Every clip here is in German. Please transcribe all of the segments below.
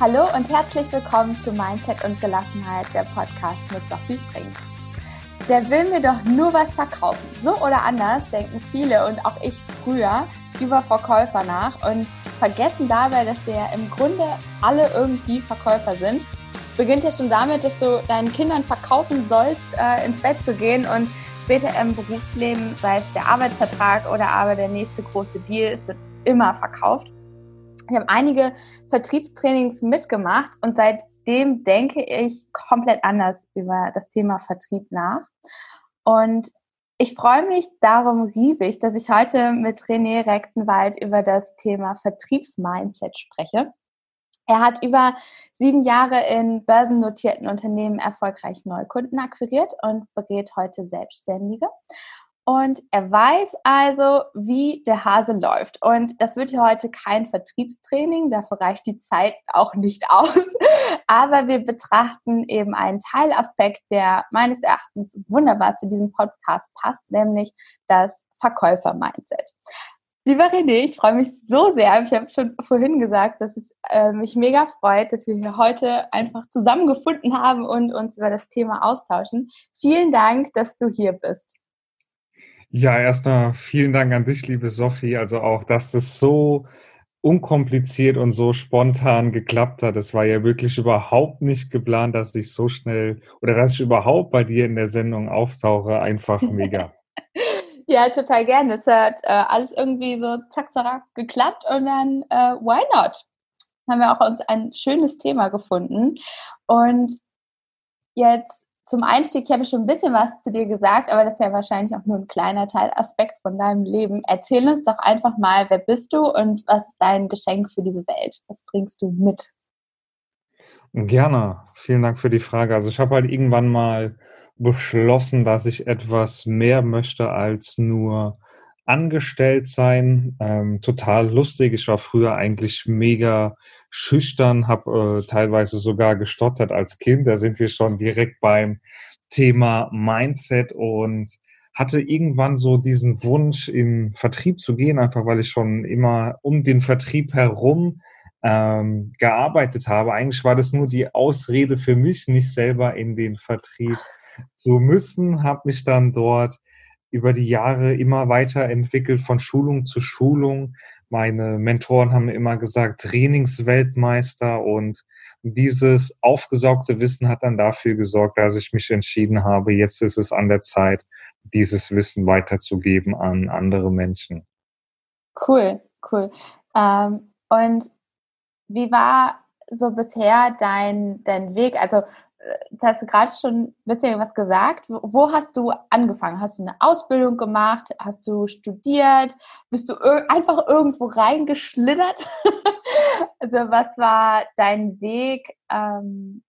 Hallo und herzlich willkommen zu Mindset und Gelassenheit, der Podcast mit Sophie Frink. Der will mir doch nur was verkaufen. So oder anders denken viele und auch ich früher über Verkäufer nach und vergessen dabei, dass wir ja im Grunde alle irgendwie Verkäufer sind. Beginnt ja schon damit, dass du deinen Kindern verkaufen sollst, äh, ins Bett zu gehen und später im Berufsleben, sei es der Arbeitsvertrag oder aber der nächste große Deal, es wird immer verkauft. Ich habe einige Vertriebstrainings mitgemacht und seitdem denke ich komplett anders über das Thema Vertrieb nach. Und ich freue mich darum riesig, dass ich heute mit René Rechtenwald über das Thema Vertriebsmindset spreche. Er hat über sieben Jahre in börsennotierten Unternehmen erfolgreich Neukunden akquiriert und berät heute Selbstständige. Und er weiß also, wie der Hase läuft. Und das wird hier heute kein Vertriebstraining, dafür reicht die Zeit auch nicht aus. Aber wir betrachten eben einen Teilaspekt, der meines Erachtens wunderbar zu diesem Podcast passt, nämlich das Verkäufer-Mindset. Lieber René, ich freue mich so sehr. Ich habe schon vorhin gesagt, dass es äh, mich mega freut, dass wir hier heute einfach zusammengefunden haben und uns über das Thema austauschen. Vielen Dank, dass du hier bist. Ja, erstmal vielen Dank an dich, liebe Sophie. Also auch, dass das so unkompliziert und so spontan geklappt hat. Es war ja wirklich überhaupt nicht geplant, dass ich so schnell oder dass ich überhaupt bei dir in der Sendung auftauche. Einfach mega. ja, total gerne. Es hat äh, alles irgendwie so zack, zack geklappt und dann äh, why not? Haben wir auch uns ein schönes Thema gefunden. Und jetzt zum Einstieg, ich habe schon ein bisschen was zu dir gesagt, aber das ist ja wahrscheinlich auch nur ein kleiner Teilaspekt von deinem Leben. Erzähl uns doch einfach mal, wer bist du und was ist dein Geschenk für diese Welt? Was bringst du mit? Gerne. Vielen Dank für die Frage. Also ich habe halt irgendwann mal beschlossen, dass ich etwas mehr möchte als nur angestellt sein. Ähm, total lustig. Ich war früher eigentlich mega schüchtern, habe äh, teilweise sogar gestottert als Kind. Da sind wir schon direkt beim Thema Mindset und hatte irgendwann so diesen Wunsch, in Vertrieb zu gehen, einfach weil ich schon immer um den Vertrieb herum ähm, gearbeitet habe. Eigentlich war das nur die Ausrede für mich, nicht selber in den Vertrieb zu müssen. Habe mich dann dort über die Jahre immer weiterentwickelt von Schulung zu Schulung. Meine Mentoren haben immer gesagt, Trainingsweltmeister und dieses aufgesaugte Wissen hat dann dafür gesorgt, dass ich mich entschieden habe, jetzt ist es an der Zeit, dieses Wissen weiterzugeben an andere Menschen. Cool, cool. Ähm, und wie war so bisher dein, dein Weg? Also das hast du gerade schon ein bisschen was gesagt. Wo hast du angefangen? Hast du eine Ausbildung gemacht? Hast du studiert? Bist du einfach irgendwo reingeschlittert? also was war dein Weg ähm,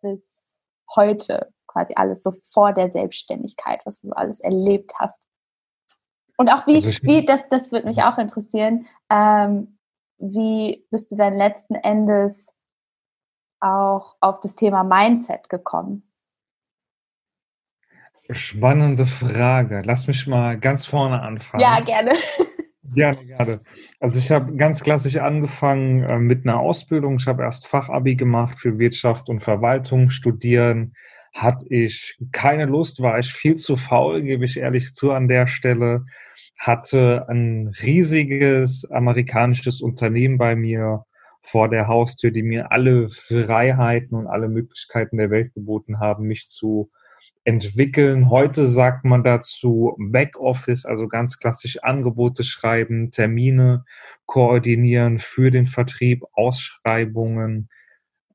bis heute? Quasi alles so vor der Selbstständigkeit, was du so alles erlebt hast. Und auch wie, also wie das, das würde mich auch interessieren, ähm, wie bist du dann letzten Endes auch auf das Thema Mindset gekommen? Spannende Frage. Lass mich mal ganz vorne anfangen. Ja, gerne. Gerne, gerne. Also ich habe ganz klassisch angefangen äh, mit einer Ausbildung. Ich habe erst Fachabi gemacht für Wirtschaft und Verwaltung. Studieren hatte ich keine Lust, war ich viel zu faul, gebe ich ehrlich zu an der Stelle. Hatte ein riesiges amerikanisches Unternehmen bei mir vor der Haustür, die mir alle Freiheiten und alle Möglichkeiten der Welt geboten haben, mich zu entwickeln. Heute sagt man dazu Backoffice, also ganz klassisch Angebote schreiben, Termine koordinieren für den Vertrieb, Ausschreibungen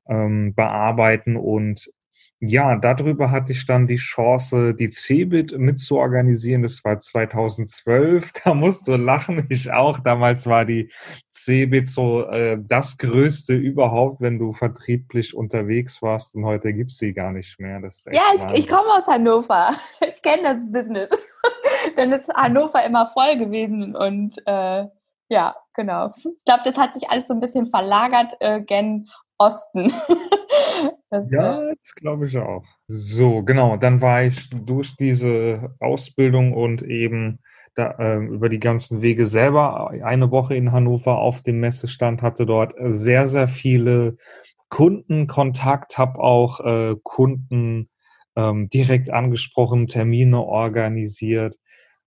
ähm, bearbeiten und ja, darüber hatte ich dann die Chance, die CeBIT mitzuorganisieren. Das war 2012. Da musst du lachen, ich auch. Damals war die CeBIT so äh, das Größte überhaupt, wenn du vertrieblich unterwegs warst. Und heute gibt's sie gar nicht mehr. ja, ich, ich komme aus Hannover. Ich kenne das Business. Dann ist Hannover immer voll gewesen und äh, ja, genau. Ich glaube, das hat sich alles so ein bisschen verlagert äh, gen Osten. das, ja, das glaube ich auch. So, genau. Dann war ich durch diese Ausbildung und eben da, äh, über die ganzen Wege selber eine Woche in Hannover auf dem Messestand, hatte dort sehr, sehr viele Kundenkontakt, habe auch äh, Kunden ähm, direkt angesprochen, Termine organisiert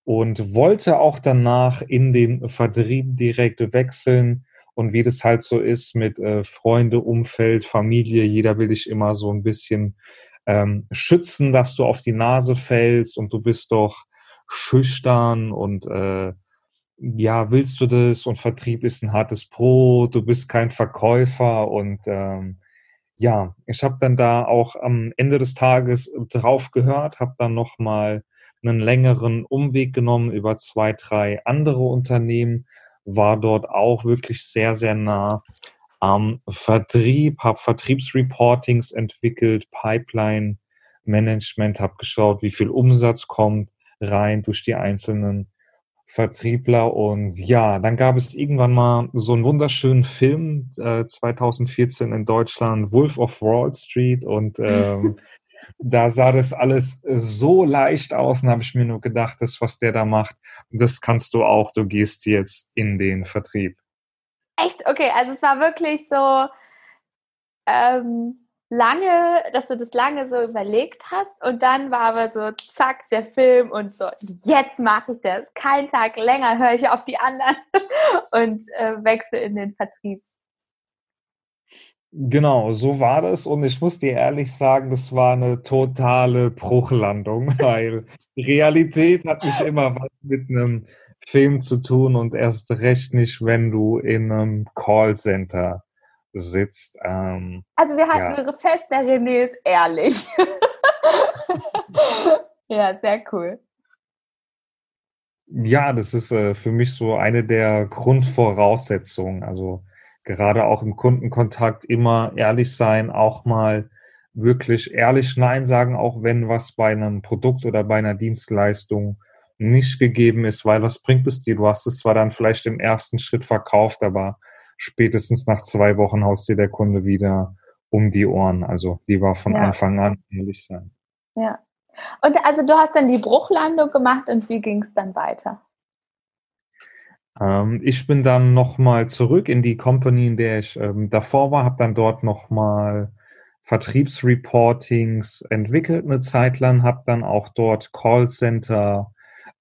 und wollte auch danach in den Vertrieb direkt wechseln. Und wie das halt so ist mit äh, Freunde, Umfeld, Familie, jeder will dich immer so ein bisschen ähm, schützen, dass du auf die Nase fällst und du bist doch schüchtern und äh, ja, willst du das? Und Vertrieb ist ein hartes Brot, du bist kein Verkäufer und ähm, ja, ich habe dann da auch am Ende des Tages drauf gehört, habe dann nochmal einen längeren Umweg genommen über zwei, drei andere Unternehmen, war dort auch wirklich sehr, sehr nah am Vertrieb, habe Vertriebsreportings entwickelt, Pipeline Management, habe geschaut, wie viel Umsatz kommt rein durch die einzelnen Vertriebler. Und ja, dann gab es irgendwann mal so einen wunderschönen Film, äh, 2014 in Deutschland, Wolf of Wall Street. Und ähm, da sah das alles so leicht aus und habe ich mir nur gedacht, das, was der da macht, das kannst du auch. Du gehst jetzt in den Vertrieb. Echt? Okay, also es war wirklich so, ähm, lange, dass du das lange so überlegt hast und dann war aber so, zack, der Film und so, jetzt mache ich das. Kein Tag länger höre ich auf die anderen und äh, wechsle in den Vertrieb. Genau, so war das und ich muss dir ehrlich sagen, das war eine totale Bruchlandung, weil Realität hat nicht immer was mit einem Film zu tun und erst recht nicht, wenn du in einem Callcenter sitzt. Ähm, also wir halten ja. fest, der René ist ehrlich. ja, sehr cool. Ja, das ist äh, für mich so eine der Grundvoraussetzungen. Also gerade auch im Kundenkontakt immer ehrlich sein, auch mal wirklich ehrlich Nein sagen, auch wenn was bei einem Produkt oder bei einer Dienstleistung nicht gegeben ist, weil was bringt es dir? Du hast es zwar dann vielleicht im ersten Schritt verkauft, aber spätestens nach zwei Wochen haust dir der Kunde wieder um die Ohren. Also lieber von ja. Anfang an ehrlich sein. Ja. Und also du hast dann die Bruchlandung gemacht und wie ging es dann weiter? Ähm, ich bin dann nochmal zurück in die Company, in der ich ähm, davor war, habe dann dort nochmal Vertriebsreportings entwickelt eine Zeit lang, habe dann auch dort Callcenter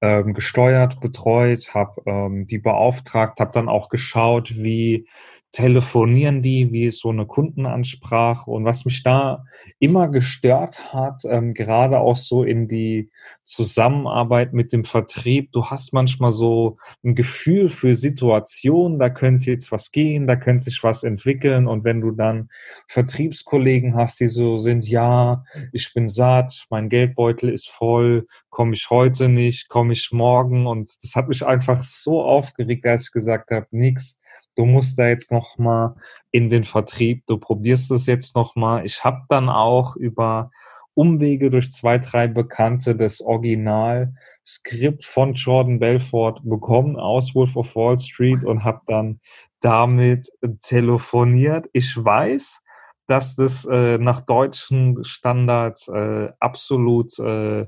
ähm, gesteuert, betreut, habe ähm, die beauftragt, habe dann auch geschaut, wie telefonieren die, wie so eine Kundenansprache. Und was mich da immer gestört hat, ähm, gerade auch so in die Zusammenarbeit mit dem Vertrieb. Du hast manchmal so ein Gefühl für Situationen, da könnte jetzt was gehen, da könnte sich was entwickeln. Und wenn du dann Vertriebskollegen hast, die so sind, ja, ich bin satt, mein Geldbeutel ist voll, komme ich heute nicht, komme ich morgen. Und das hat mich einfach so aufgeregt, als ich gesagt habe, nix du musst da jetzt noch mal in den Vertrieb, du probierst es jetzt noch mal. Ich habe dann auch über Umwege durch zwei, drei Bekannte das Original-Skript von Jordan Belfort bekommen aus Wolf of Wall Street und habe dann damit telefoniert. Ich weiß, dass das äh, nach deutschen Standards äh, absolut äh,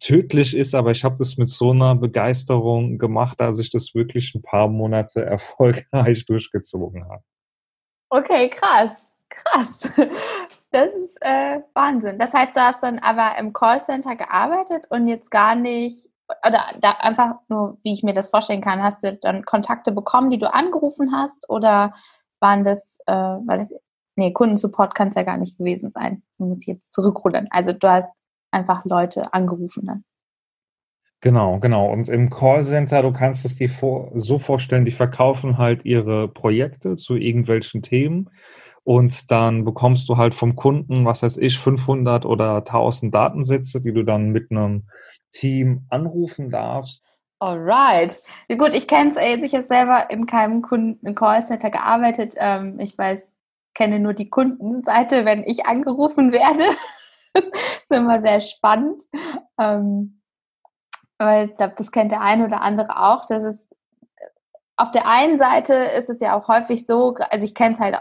tödlich ist, aber ich habe das mit so einer Begeisterung gemacht, dass ich das wirklich ein paar Monate erfolgreich durchgezogen habe. Okay, krass, krass. Das ist äh, Wahnsinn. Das heißt, du hast dann aber im Callcenter gearbeitet und jetzt gar nicht, oder da einfach nur, wie ich mir das vorstellen kann, hast du dann Kontakte bekommen, die du angerufen hast oder waren das, äh, weil das, nee, Kundensupport kann es ja gar nicht gewesen sein. Du musst jetzt zurückrudern. Also du hast einfach Leute angerufen dann. Genau, genau. Und im Callcenter, du kannst es dir vor, so vorstellen, die verkaufen halt ihre Projekte zu irgendwelchen Themen und dann bekommst du halt vom Kunden, was weiß ich, 500 oder 1000 Datensätze, die du dann mit einem Team anrufen darfst. Alright. Gut, ich kenne es, ich habe selber in keinem Kunden Callcenter gearbeitet. Ähm, ich weiß, kenne nur die Kundenseite, wenn ich angerufen werde. ist immer sehr spannend. Ähm, weil ich glaube, das kennt der eine oder andere auch. Das ist auf der einen Seite ist es ja auch häufig so, also ich kenne es halt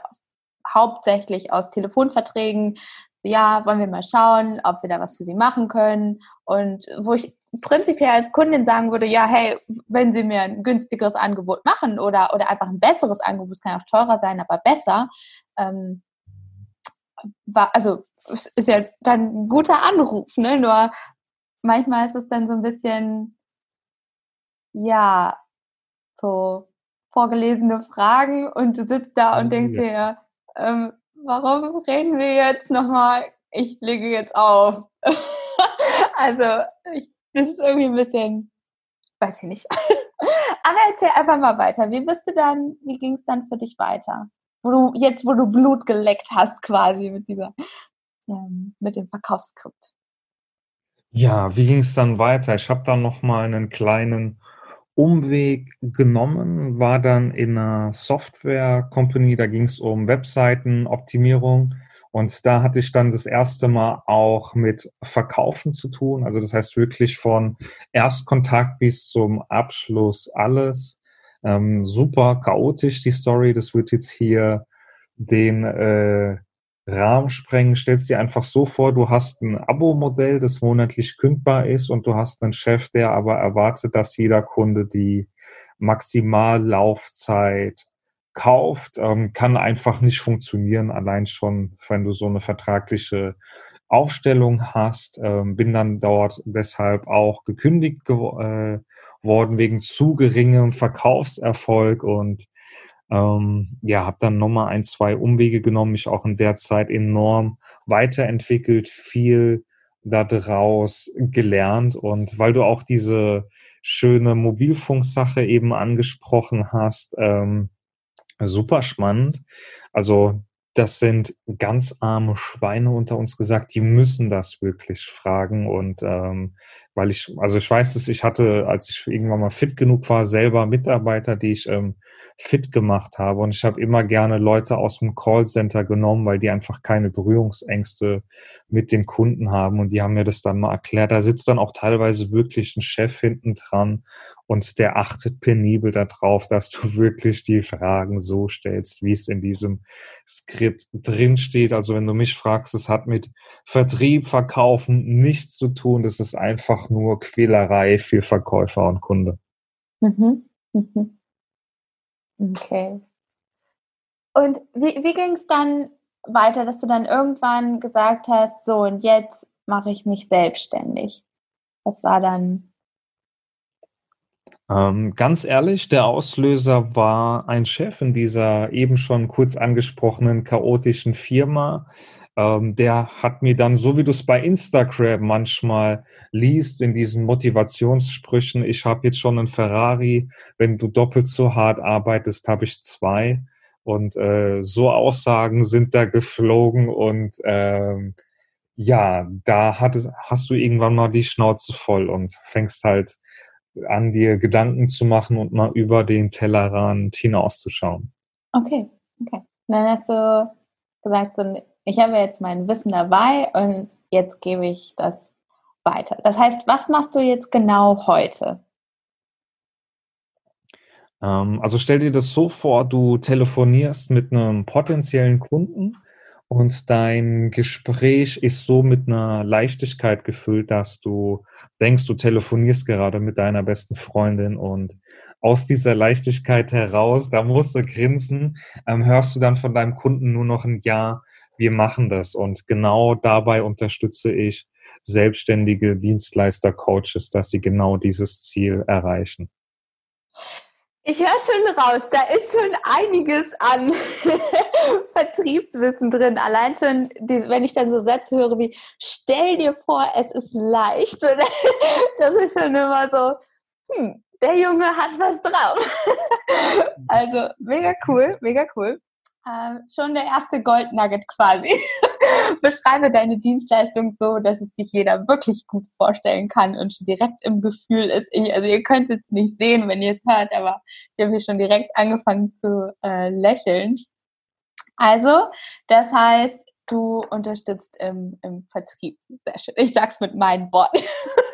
hauptsächlich aus Telefonverträgen, ja, wollen wir mal schauen, ob wir da was für sie machen können. Und wo ich prinzipiell als Kundin sagen würde, ja, hey, wenn sie mir ein günstigeres Angebot machen oder, oder einfach ein besseres Angebot, es kann auch teurer sein, aber besser, ähm, war, also ist ja dann ein guter Anruf, ne? Nur manchmal ist es dann so ein bisschen, ja, so vorgelesene Fragen und du sitzt da und denkst dir, ähm, warum reden wir jetzt nochmal? Ich lege jetzt auf. also, ich, das ist irgendwie ein bisschen, weiß ich nicht. Aber erzähl einfach mal weiter. Wie bist du dann, wie ging es dann für dich weiter? Wo du, jetzt, wo du Blut geleckt hast, quasi mit dieser, ähm, mit dem Verkaufsskript. Ja, wie ging es dann weiter? Ich habe dann nochmal einen kleinen Umweg genommen, war dann in einer Software-Company, da ging es um Webseitenoptimierung und da hatte ich dann das erste Mal auch mit Verkaufen zu tun. Also das heißt wirklich von Erstkontakt bis zum Abschluss alles. Ähm, super chaotisch die Story. Das wird jetzt hier den äh, Rahmen sprengen. Stellst dir einfach so vor, du hast ein Abo-Modell, das monatlich kündbar ist und du hast einen Chef, der aber erwartet, dass jeder Kunde die Maximallaufzeit kauft, ähm, kann einfach nicht funktionieren, allein schon, wenn du so eine vertragliche Aufstellung hast. Ähm, bin dann dort deshalb auch gekündigt äh, worden wegen zu geringem Verkaufserfolg und ähm, ja, habe dann nochmal ein, zwei Umwege genommen, mich auch in der Zeit enorm weiterentwickelt, viel daraus gelernt und weil du auch diese schöne Mobilfunksache eben angesprochen hast, ähm, super spannend. Also das sind ganz arme Schweine unter uns gesagt, die müssen das wirklich fragen. Und ähm, weil ich, also ich weiß es, ich hatte, als ich irgendwann mal fit genug war, selber Mitarbeiter, die ich ähm, fit gemacht habe. Und ich habe immer gerne Leute aus dem Callcenter genommen, weil die einfach keine Berührungsängste mit den Kunden haben. Und die haben mir das dann mal erklärt. Da sitzt dann auch teilweise wirklich ein Chef hinten dran und der achtet penibel darauf, dass du wirklich die Fragen so stellst, wie es in diesem Skript drinsteht. Also wenn du mich fragst, es hat mit Vertrieb, Verkaufen nichts zu tun. Das ist einfach nur Quälerei für Verkäufer und Kunde. Mhm. Mhm. Okay. Und wie, wie ging es dann weiter, dass du dann irgendwann gesagt hast, so und jetzt mache ich mich selbstständig? Was war dann ähm, ganz ehrlich, der Auslöser war ein Chef in dieser eben schon kurz angesprochenen chaotischen Firma. Ähm, der hat mir dann, so wie du es bei Instagram manchmal liest, in diesen Motivationssprüchen, ich habe jetzt schon einen Ferrari, wenn du doppelt so hart arbeitest, habe ich zwei. Und äh, so Aussagen sind da geflogen und ähm, ja, da hat es, hast du irgendwann mal die Schnauze voll und fängst halt an, dir Gedanken zu machen und mal über den Tellerrand hinauszuschauen. Okay, okay. Dann hast du gesagt, ich habe jetzt mein Wissen dabei und jetzt gebe ich das weiter. Das heißt, was machst du jetzt genau heute? Ähm, also stell dir das so vor, du telefonierst mit einem potenziellen Kunden und dein Gespräch ist so mit einer Leichtigkeit gefüllt, dass du denkst, du telefonierst gerade mit deiner besten Freundin und aus dieser Leichtigkeit heraus, da musst du grinsen, ähm, hörst du dann von deinem Kunden nur noch ein Ja, wir machen das. Und genau dabei unterstütze ich selbstständige Dienstleister, Coaches, dass sie genau dieses Ziel erreichen. Ich höre schon raus, da ist schon einiges an Vertriebswissen drin. Allein schon, die, wenn ich dann so Sätze höre wie, stell dir vor, es ist leicht. Das ist schon immer so, hm, der Junge hat was drauf. Also mega cool, mega cool. Äh, schon der erste Goldnugget quasi. Beschreibe deine Dienstleistung so, dass es sich jeder wirklich gut vorstellen kann und schon direkt im Gefühl ist. Ich, also ihr könnt es jetzt nicht sehen, wenn ihr es hört, aber ich habe hier schon direkt angefangen zu äh, lächeln. Also, das heißt, du unterstützt im, im Vertrieb. Sehr schön. Ich sag's mit meinen Worten.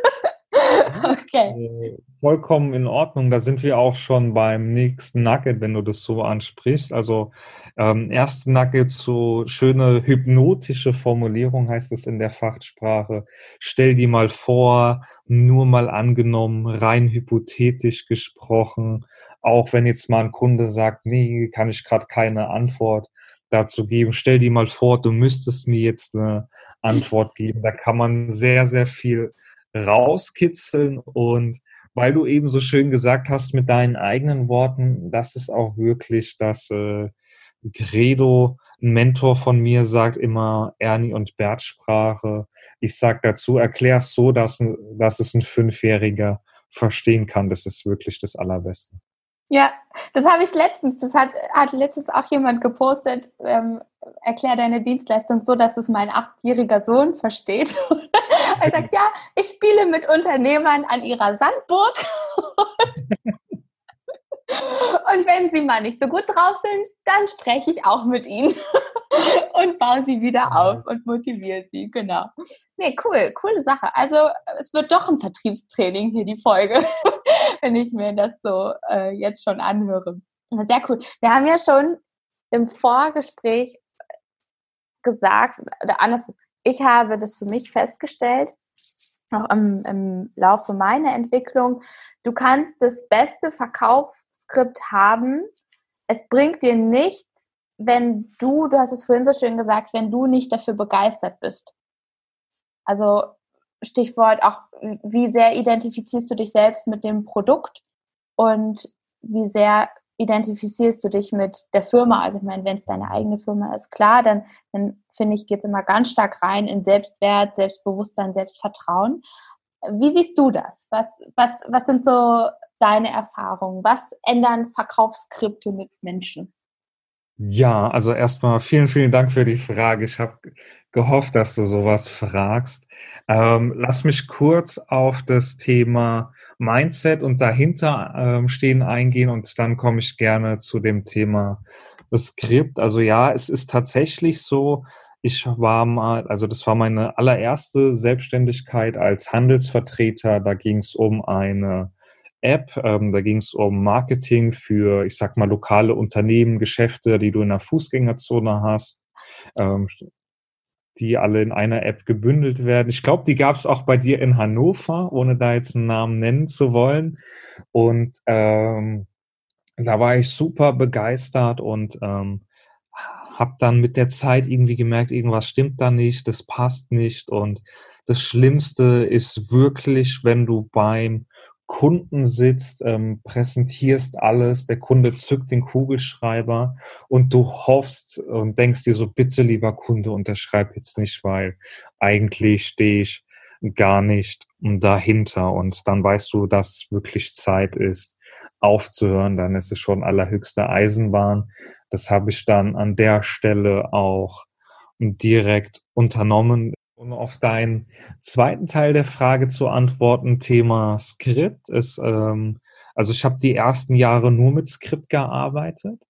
okay. Äh, vollkommen in Ordnung. Da sind wir auch schon beim nächsten Nugget, wenn du das so ansprichst. Also ähm, erste Nugget, so schöne hypnotische Formulierung heißt es in der Fachsprache. Stell dir mal vor, nur mal angenommen, rein hypothetisch gesprochen, auch wenn jetzt mal ein Kunde sagt, nee, kann ich gerade keine Antwort dazu geben. Stell dir mal vor, du müsstest mir jetzt eine Antwort geben. Da kann man sehr, sehr viel rauskitzeln und weil du eben so schön gesagt hast mit deinen eigenen Worten, das ist auch wirklich das äh, Credo. Ein Mentor von mir sagt immer Ernie und Bert Sprache. Ich sag dazu, erklär es so, dass, dass es ein Fünfjähriger verstehen kann. Das ist wirklich das Allerbeste. Ja, das habe ich letztens, das hat, hat letztens auch jemand gepostet, ähm, erklär deine Dienstleistung so, dass es mein achtjähriger Sohn versteht. er sagt, ja, ich spiele mit Unternehmern an ihrer Sandburg. Und wenn sie mal nicht so gut drauf sind, dann spreche ich auch mit ihnen und baue sie wieder auf und motiviere sie. Genau. Nee, cool, coole Sache. Also es wird doch ein Vertriebstraining hier, die Folge, wenn ich mir das so äh, jetzt schon anhöre. Sehr cool. Wir haben ja schon im Vorgespräch gesagt, oder andersrum, ich habe das für mich festgestellt, auch im, im Laufe meiner Entwicklung, du kannst das beste Verkaufsskript haben. Es bringt dir nichts, wenn du, du hast es vorhin so schön gesagt, wenn du nicht dafür begeistert bist. Also Stichwort auch, wie sehr identifizierst du dich selbst mit dem Produkt und wie sehr identifizierst du dich mit der Firma? Also ich meine, wenn es deine eigene Firma ist, klar, dann, dann finde ich, geht es immer ganz stark rein in Selbstwert, Selbstbewusstsein, Selbstvertrauen. Wie siehst du das? Was, was, was sind so deine Erfahrungen? Was ändern Verkaufsskripte mit Menschen? Ja, also erstmal vielen, vielen Dank für die Frage. Ich habe gehofft, dass du sowas fragst. Ähm, lass mich kurz auf das Thema Mindset und dahinter ähm, stehen eingehen und dann komme ich gerne zu dem Thema Skript. Also ja, es ist tatsächlich so, ich war mal, also das war meine allererste Selbstständigkeit als Handelsvertreter. Da ging es um eine App, ähm, da ging es um Marketing für, ich sag mal, lokale Unternehmen, Geschäfte, die du in der Fußgängerzone hast. Ähm, die alle in einer App gebündelt werden. Ich glaube, die gab es auch bei dir in Hannover, ohne da jetzt einen Namen nennen zu wollen. Und ähm, da war ich super begeistert und ähm, habe dann mit der Zeit irgendwie gemerkt, irgendwas stimmt da nicht, das passt nicht. Und das Schlimmste ist wirklich, wenn du beim Kunden sitzt, ähm, präsentierst alles, der Kunde zückt den Kugelschreiber und du hoffst und denkst dir so, bitte lieber Kunde, unterschreib jetzt nicht, weil eigentlich stehe ich gar nicht dahinter und dann weißt du, dass wirklich Zeit ist, aufzuhören, dann ist es schon allerhöchste Eisenbahn. Das habe ich dann an der Stelle auch direkt unternommen. Um auf deinen zweiten Teil der Frage zu antworten, Thema Skript ist, ähm, also ich habe die ersten Jahre nur mit Skript gearbeitet.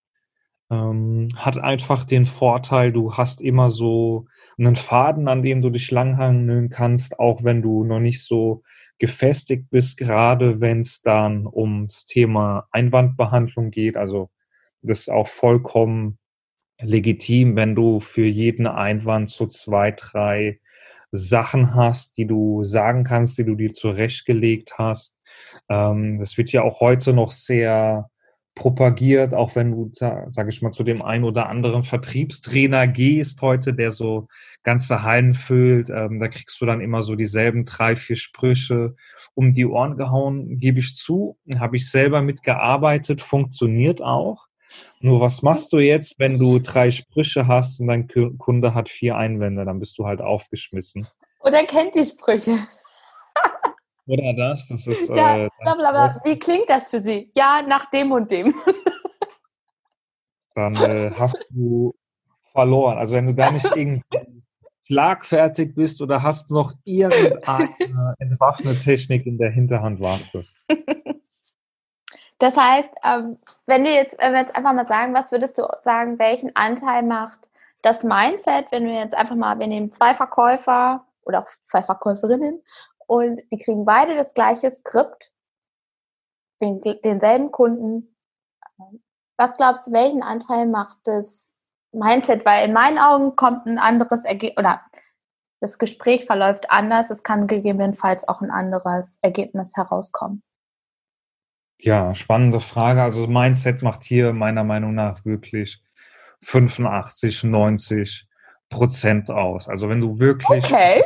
Ähm, hat einfach den Vorteil, du hast immer so einen Faden, an dem du dich langhangeln kannst, auch wenn du noch nicht so gefestigt bist, gerade wenn es dann ums Thema Einwandbehandlung geht. Also das ist auch vollkommen legitim, wenn du für jeden Einwand so zwei, drei Sachen hast, die du sagen kannst, die du dir zurechtgelegt hast. Ähm, das wird ja auch heute noch sehr propagiert, auch wenn du, sage ich mal, zu dem einen oder anderen Vertriebstrainer gehst heute, der so ganze Hallen füllt, ähm, da kriegst du dann immer so dieselben drei, vier Sprüche um die Ohren gehauen, gebe ich zu, habe ich selber mitgearbeitet, funktioniert auch. Nur was machst du jetzt, wenn du drei Sprüche hast und dein Kunde hat vier Einwände? Dann bist du halt aufgeschmissen. Oder kennt die Sprüche. Oder das, das ist. Ja, äh, blablabla. Wie klingt das für Sie? Ja, nach dem und dem. Dann äh, hast du verloren. Also wenn du da nicht irgendwie schlagfertig bist oder hast noch irgendeine entwaffnete Technik in der Hinterhand, warst das. Das heißt, ähm, wenn du jetzt, wenn wir jetzt einfach mal sagen, was würdest du sagen, welchen Anteil macht das Mindset, wenn wir jetzt einfach mal, wir nehmen zwei Verkäufer oder auch zwei Verkäuferinnen und die kriegen beide das gleiche Skript, den, denselben Kunden. Was glaubst du, welchen Anteil macht das Mindset? Weil in meinen Augen kommt ein anderes Ergebnis oder das Gespräch verläuft anders. Es kann gegebenenfalls auch ein anderes Ergebnis herauskommen. Ja, spannende Frage. Also Mindset macht hier meiner Meinung nach wirklich 85, 90 Prozent aus. Also wenn du wirklich. Okay.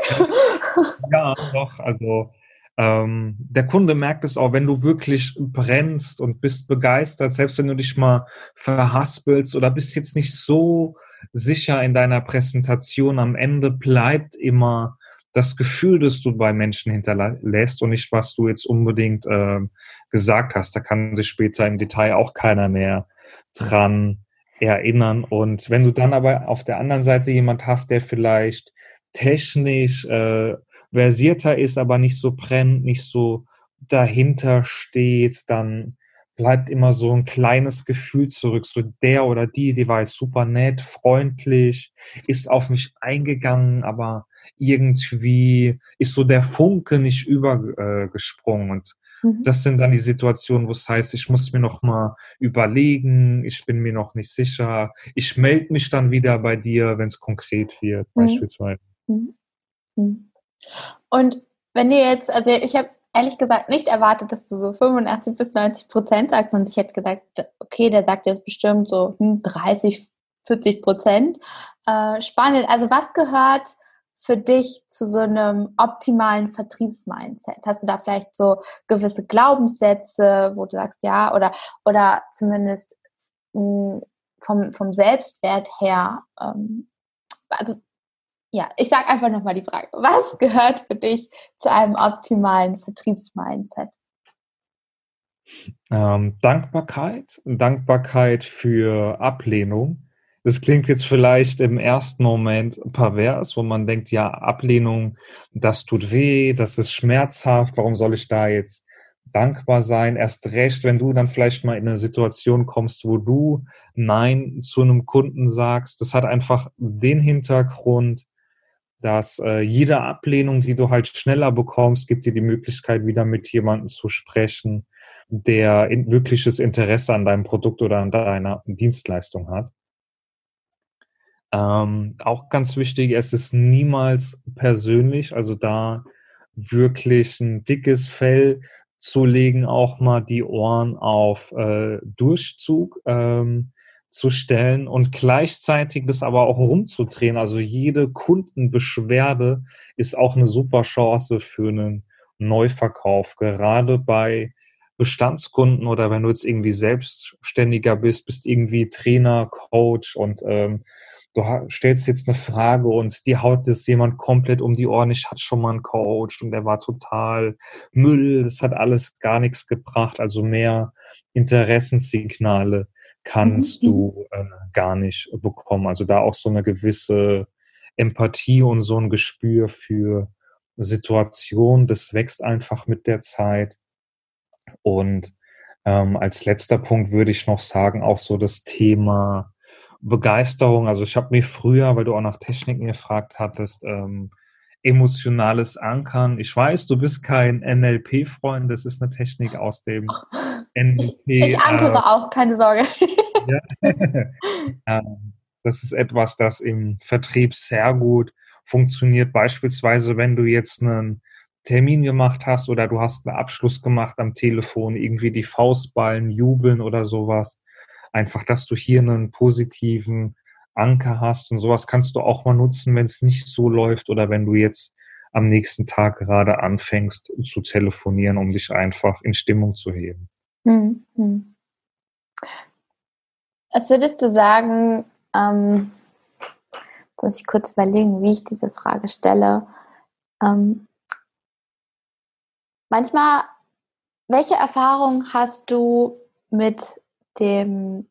ja, doch. Also ähm, der Kunde merkt es auch, wenn du wirklich brennst und bist begeistert, selbst wenn du dich mal verhaspelst oder bist jetzt nicht so sicher in deiner Präsentation, am Ende bleibt immer das Gefühl, das du bei Menschen hinterlässt und nicht, was du jetzt unbedingt äh, gesagt hast. Da kann sich später im Detail auch keiner mehr dran erinnern. Und wenn du dann aber auf der anderen Seite jemand hast, der vielleicht technisch äh, versierter ist, aber nicht so brennt, nicht so dahinter steht, dann bleibt immer so ein kleines Gefühl zurück. So der oder die, die war jetzt super nett, freundlich, ist auf mich eingegangen, aber irgendwie ist so der Funke nicht übergesprungen. Und Mhm. Das sind dann die Situationen, wo es heißt, ich muss mir noch mal überlegen, ich bin mir noch nicht sicher. Ich melde mich dann wieder bei dir, wenn es konkret wird, mhm. beispielsweise. Mhm. mhm. Und wenn du jetzt, also ich habe ehrlich gesagt nicht erwartet, dass du so 85 bis 90 Prozent sagst, und ich hätte gesagt, okay, der sagt jetzt bestimmt so 30, hm, 40 Prozent. Äh, spannend. Also was gehört für dich zu so einem optimalen Vertriebsmindset? Hast du da vielleicht so gewisse Glaubenssätze, wo du sagst, ja, oder, oder zumindest mh, hm, vom, vom Selbstwert her, ähm, also ja, ich sage einfach nochmal die Frage, was gehört für dich zu einem optimalen Vertriebsmindset? Ähm, Dankbarkeit, Dankbarkeit für Ablehnung, das klingt jetzt vielleicht im ersten Moment pervers, wo man denkt, ja, Ablehnung, das tut weh, das ist schmerzhaft, warum soll ich da jetzt dankbar sein? Erst recht, wenn du dann vielleicht mal in eine Situation kommst, wo du Nein zu einem Kunden sagst. Das hat einfach den Hintergrund, dass äh, jede Ablehnung, die du halt schneller bekommst, gibt dir die Möglichkeit, wieder mit jemandem zu sprechen, der in, wirkliches Interesse an deinem Produkt oder an deiner Dienstleistung hat. Ähm, auch ganz wichtig, es ist niemals persönlich, also da wirklich ein dickes Fell zu legen, auch mal die Ohren auf äh, Durchzug ähm, zu stellen und gleichzeitig das aber auch rumzudrehen. Also jede Kundenbeschwerde ist auch eine super Chance für einen Neuverkauf, gerade bei Bestandskunden oder wenn du jetzt irgendwie selbstständiger bist, bist irgendwie Trainer, Coach und ähm, du stellst jetzt eine Frage und die haut es jemand komplett um die Ohren. Ich hatte schon mal einen Coach und der war total Müll. Das hat alles gar nichts gebracht. Also mehr Interessenssignale kannst mhm. du äh, gar nicht bekommen. Also da auch so eine gewisse Empathie und so ein Gespür für Situation. Das wächst einfach mit der Zeit. Und ähm, als letzter Punkt würde ich noch sagen, auch so das Thema Begeisterung. Also ich habe mir früher, weil du auch nach Techniken gefragt hattest, ähm, emotionales Ankern. Ich weiß, du bist kein NLP-Freund, das ist eine Technik aus dem NLP. Ich, ich ankere äh, auch, keine Sorge. Ja. das ist etwas, das im Vertrieb sehr gut funktioniert. Beispielsweise, wenn du jetzt einen Termin gemacht hast oder du hast einen Abschluss gemacht am Telefon, irgendwie die Faustballen jubeln oder sowas Einfach, dass du hier einen positiven Anker hast und sowas kannst du auch mal nutzen, wenn es nicht so läuft oder wenn du jetzt am nächsten Tag gerade anfängst zu telefonieren, um dich einfach in Stimmung zu heben. Hm, hm. Was würdest du sagen, ähm, muss ich kurz überlegen, wie ich diese Frage stelle. Ähm, manchmal, welche Erfahrung hast du mit dem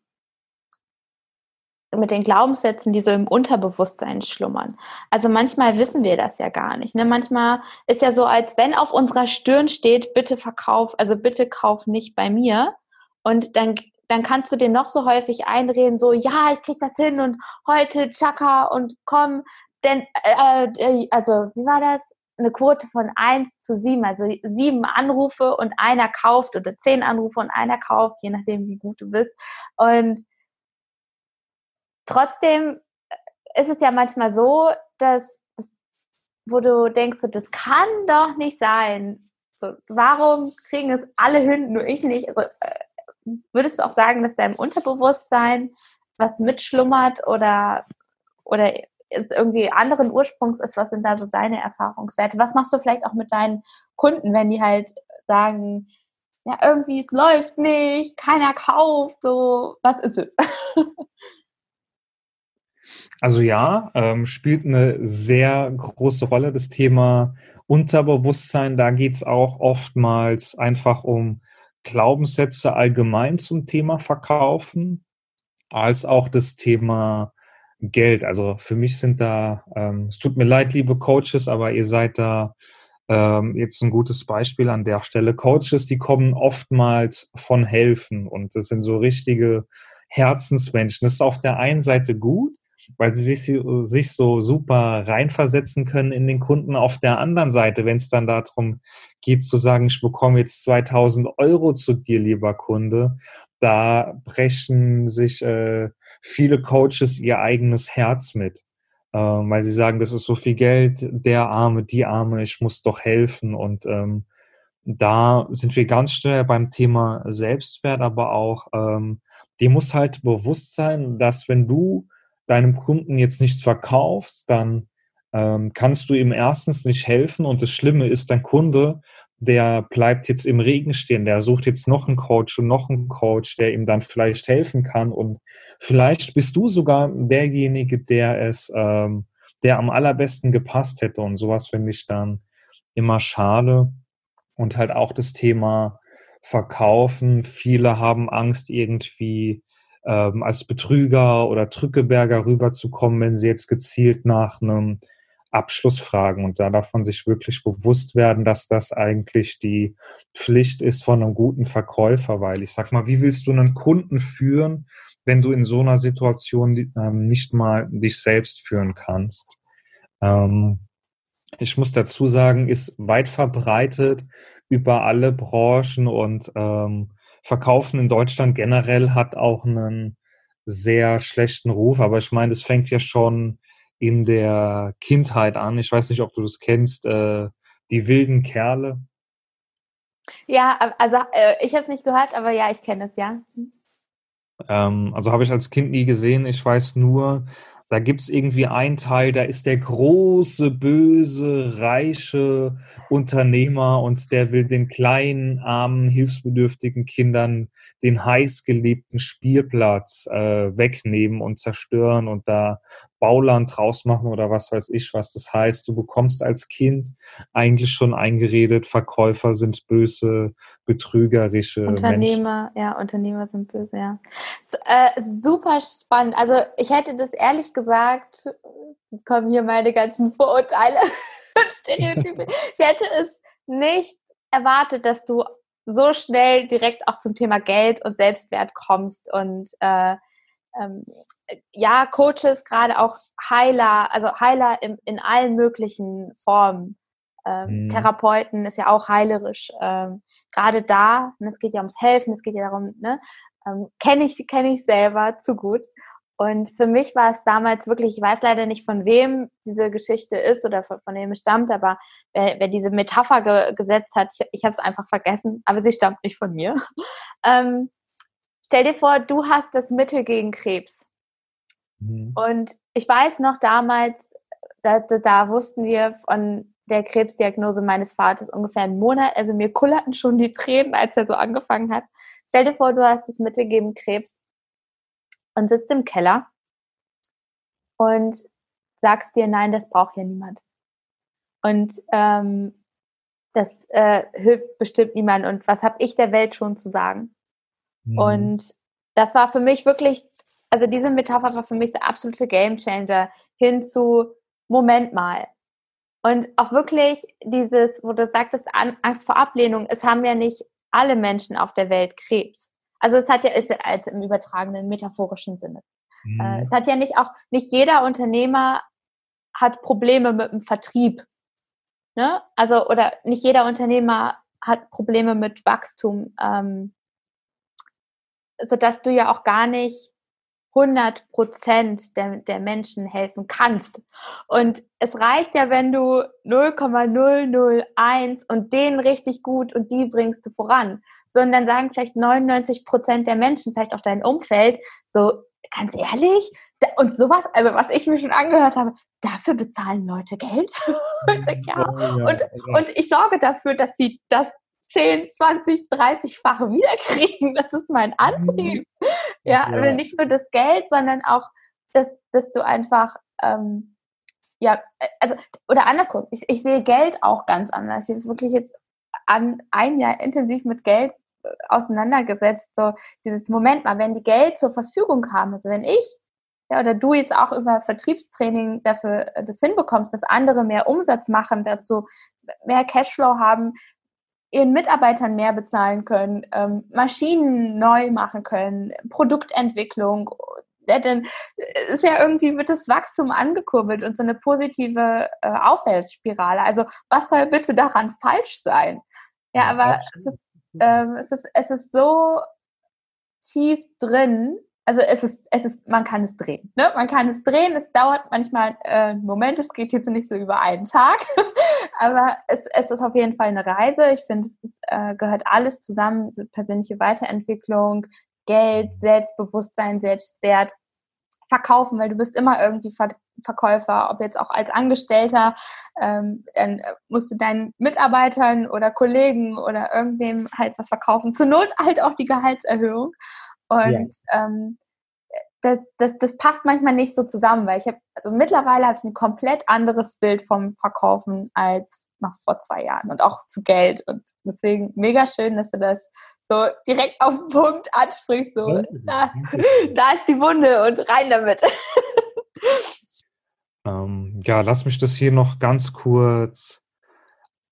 mit den Glaubenssätzen, die so im Unterbewusstsein schlummern. Also manchmal wissen wir das ja gar nicht. Ne? Manchmal ist ja so, als wenn auf unserer Stirn steht, bitte verkauf, also bitte kauf nicht bei mir. Und dann, dann kannst du dir noch so häufig einreden, so, ja, ich krieg das hin und heute Chaka und komm, denn, äh, äh, also, wie war das? eine Quote von 1 zu 7, also sieben Anrufe und einer kauft oder zehn Anrufe und einer kauft, je nachdem, wie gut du bist. Und trotzdem ist es ja manchmal so, dass, dass wo du denkst, so, das kann doch nicht sein. So, warum kriegen es alle Hunde, nur ich nicht? Also, äh, würdest du auch sagen, dass deinem Unterbewusstsein was mitschlummert oder, oder es irgendwie anderen Ursprungs ist? Was sind da so deine Erfahrungswerte? Was machst du vielleicht auch mit deinen Kunden, wenn die halt sagen, ja, irgendwie es läuft nicht, keiner kauft, so, was ist es? Also ja, ähm, spielt eine sehr große Rolle das Thema Unterbewusstsein. Da geht es auch oftmals einfach um Glaubenssätze allgemein zum Thema Verkaufen, als auch das Thema Geld. Also für mich sind da, ähm, es tut mir leid, liebe Coaches, aber ihr seid da ähm, jetzt ein gutes Beispiel an der Stelle. Coaches, die kommen oftmals von Helfen und das sind so richtige Herzensmenschen. Das ist auf der einen Seite gut, weil sie sich, sich so super reinversetzen können in den Kunden. Auf der anderen Seite, wenn es dann darum geht zu sagen, ich bekomme jetzt 2000 Euro zu dir, lieber Kunde, da brechen sich äh, viele Coaches ihr eigenes Herz mit, äh, weil sie sagen, das ist so viel Geld, der Arme, die Arme, ich muss doch helfen. Und ähm, da sind wir ganz schnell beim Thema Selbstwert, aber auch, ähm, dir muss halt bewusst sein, dass wenn du deinem Kunden jetzt nichts verkaufst, dann ähm, kannst du ihm erstens nicht helfen und das Schlimme ist, dein Kunde, der bleibt jetzt im Regen stehen, der sucht jetzt noch einen Coach und noch einen Coach, der ihm dann vielleicht helfen kann und vielleicht bist du sogar derjenige, der es, ähm, der am allerbesten gepasst hätte und sowas finde ich dann immer schade und halt auch das Thema Verkaufen. Viele haben Angst irgendwie ähm, als Betrüger oder Drückeberger rüberzukommen, wenn sie jetzt gezielt nach einem Abschluss fragen. Und da darf man sich wirklich bewusst werden, dass das eigentlich die Pflicht ist von einem guten Verkäufer, weil ich sag mal, wie willst du einen Kunden führen, wenn du in so einer Situation ähm, nicht mal dich selbst führen kannst? Ähm, ich muss dazu sagen, ist weit verbreitet über alle Branchen und ähm, Verkaufen in Deutschland generell hat auch einen sehr schlechten Ruf, aber ich meine, das fängt ja schon in der Kindheit an. Ich weiß nicht, ob du das kennst, äh, die wilden Kerle. Ja, also äh, ich habe es nicht gehört, aber ja, ich kenne es, ja. Ähm, also habe ich als Kind nie gesehen. Ich weiß nur, da gibt es irgendwie einen Teil, da ist der große, böse, reiche Unternehmer und der will den kleinen, armen, hilfsbedürftigen Kindern den heißgeliebten Spielplatz äh, wegnehmen und zerstören und da Bauland draus machen oder was weiß ich, was das heißt. Du bekommst als Kind eigentlich schon eingeredet, Verkäufer sind böse, betrügerische Unternehmer, Menschen. ja, Unternehmer sind böse, ja. So, äh, super spannend. Also ich hätte das ehrlich gesagt, kommen hier meine ganzen Vorurteile, Stereotype. ich hätte es nicht erwartet, dass du so schnell direkt auch zum Thema Geld und Selbstwert kommst und äh, ähm, ja, Coaches, gerade auch Heiler, also Heiler in, in allen möglichen Formen. Ähm, mhm. Therapeuten ist ja auch heilerisch. Ähm, gerade da, und es geht ja ums Helfen, es geht ja darum, ne, ähm, kenne ich, kenne ich selber zu gut. Und für mich war es damals wirklich, ich weiß leider nicht, von wem diese Geschichte ist oder von, von wem es stammt, aber wer, wer diese Metapher ge, gesetzt hat, ich, ich habe es einfach vergessen, aber sie stammt nicht von mir. Ähm, stell dir vor, du hast das Mittel gegen Krebs. Mhm. Und ich weiß noch damals, da, da, da, wussten wir von der Krebsdiagnose meines Vaters ungefähr einen Monat. Also mir kullerten schon die Tränen, als er so angefangen hat. Stell dir vor, du hast das Mittel gegen Krebs und sitzt im Keller und sagst dir, nein, das braucht hier niemand. Und ähm, das äh, hilft bestimmt niemand. Und was habe ich der Welt schon zu sagen? Mhm. Und das war für mich wirklich, also diese Metapher war für mich der absolute Gamechanger hin zu Moment mal. Und auch wirklich dieses, wo du sagtest, Angst vor Ablehnung, es haben ja nicht alle Menschen auf der Welt Krebs. Also es hat ja, ist ja als im übertragenen metaphorischen Sinne. Mhm. Äh, es hat ja nicht auch, nicht jeder Unternehmer hat Probleme mit dem Vertrieb. Ne? Also, oder nicht jeder Unternehmer hat Probleme mit Wachstum, ähm, sodass du ja auch gar nicht 100 Prozent der, der Menschen helfen kannst. Und es reicht ja, wenn du 0,001 und den richtig gut und die bringst du voran. Sondern sagen vielleicht 99 Prozent der Menschen, vielleicht auch dein Umfeld, so ganz ehrlich, und sowas, also was ich mir schon angehört habe, dafür bezahlen Leute Geld. und, ja. und, und ich sorge dafür, dass sie das 10, 20, 30-fache wiederkriegen. Das ist mein Antrieb. Mhm. Ja, ja. nicht nur das Geld, sondern auch, dass, dass du einfach, ähm, ja, also, oder andersrum, ich, ich sehe Geld auch ganz anders. Ich habe wirklich jetzt an ein Jahr intensiv mit Geld äh, auseinandergesetzt. So dieses Moment mal, wenn die Geld zur Verfügung haben, also wenn ich ja, oder du jetzt auch über Vertriebstraining dafür äh, das hinbekommst, dass andere mehr Umsatz machen, dazu mehr Cashflow haben, ihren Mitarbeitern mehr bezahlen können, ähm, Maschinen neu machen können, Produktentwicklung, ja, dann ist ja irgendwie wird das Wachstum angekurbelt und so eine positive äh, Aufwärtsspirale. Also was soll bitte daran falsch sein? Ja, aber es ist, ähm, es ist, es ist so tief drin, also es ist, es ist, man kann es drehen. Ne? Man kann es drehen, es dauert manchmal äh, einen Moment, es geht jetzt nicht so über einen Tag, aber es, es ist auf jeden Fall eine Reise. Ich finde, es ist, äh, gehört alles zusammen, persönliche Weiterentwicklung, Geld, Selbstbewusstsein, Selbstwert, Verkaufen, weil du bist immer irgendwie Ver Verkäufer, ob jetzt auch als Angestellter, ähm, dann musst du deinen Mitarbeitern oder Kollegen oder irgendwem halt was verkaufen. Zur Not halt auch die Gehaltserhöhung. Und ja. ähm, das, das, das passt manchmal nicht so zusammen, weil ich habe, also mittlerweile habe ich ein komplett anderes Bild vom Verkaufen als noch vor zwei Jahren und auch zu Geld. Und deswegen mega schön, dass du das so direkt auf den Punkt ansprichst. So, da, da ist die Wunde und rein damit. Ähm, ja, lass mich das hier noch ganz kurz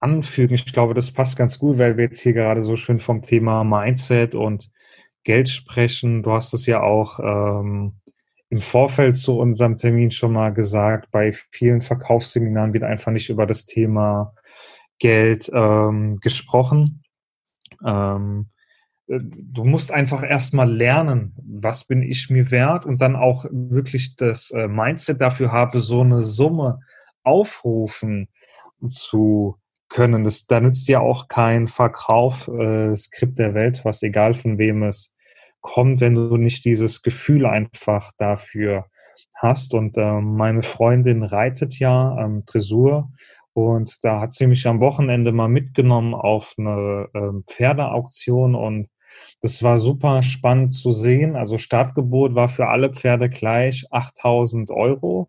anfügen. Ich glaube, das passt ganz gut, weil wir jetzt hier gerade so schön vom Thema Mindset und Geld sprechen. Du hast es ja auch ähm, im Vorfeld zu unserem Termin schon mal gesagt, bei vielen Verkaufsseminaren wird einfach nicht über das Thema Geld ähm, gesprochen. Ähm, äh, du musst einfach erstmal lernen, was bin ich mir wert und dann auch wirklich das äh, Mindset dafür habe, so eine Summe aufrufen zu können. Das, da nützt ja auch kein Verkauf, äh, der Welt, was egal von wem es kommt, wenn du nicht dieses Gefühl einfach dafür hast. Und äh, meine Freundin reitet ja ähm, Dressur und da hat sie mich am Wochenende mal mitgenommen auf eine äh, Pferdeauktion und das war super spannend zu sehen. Also Startgebot war für alle Pferde gleich 8000 Euro.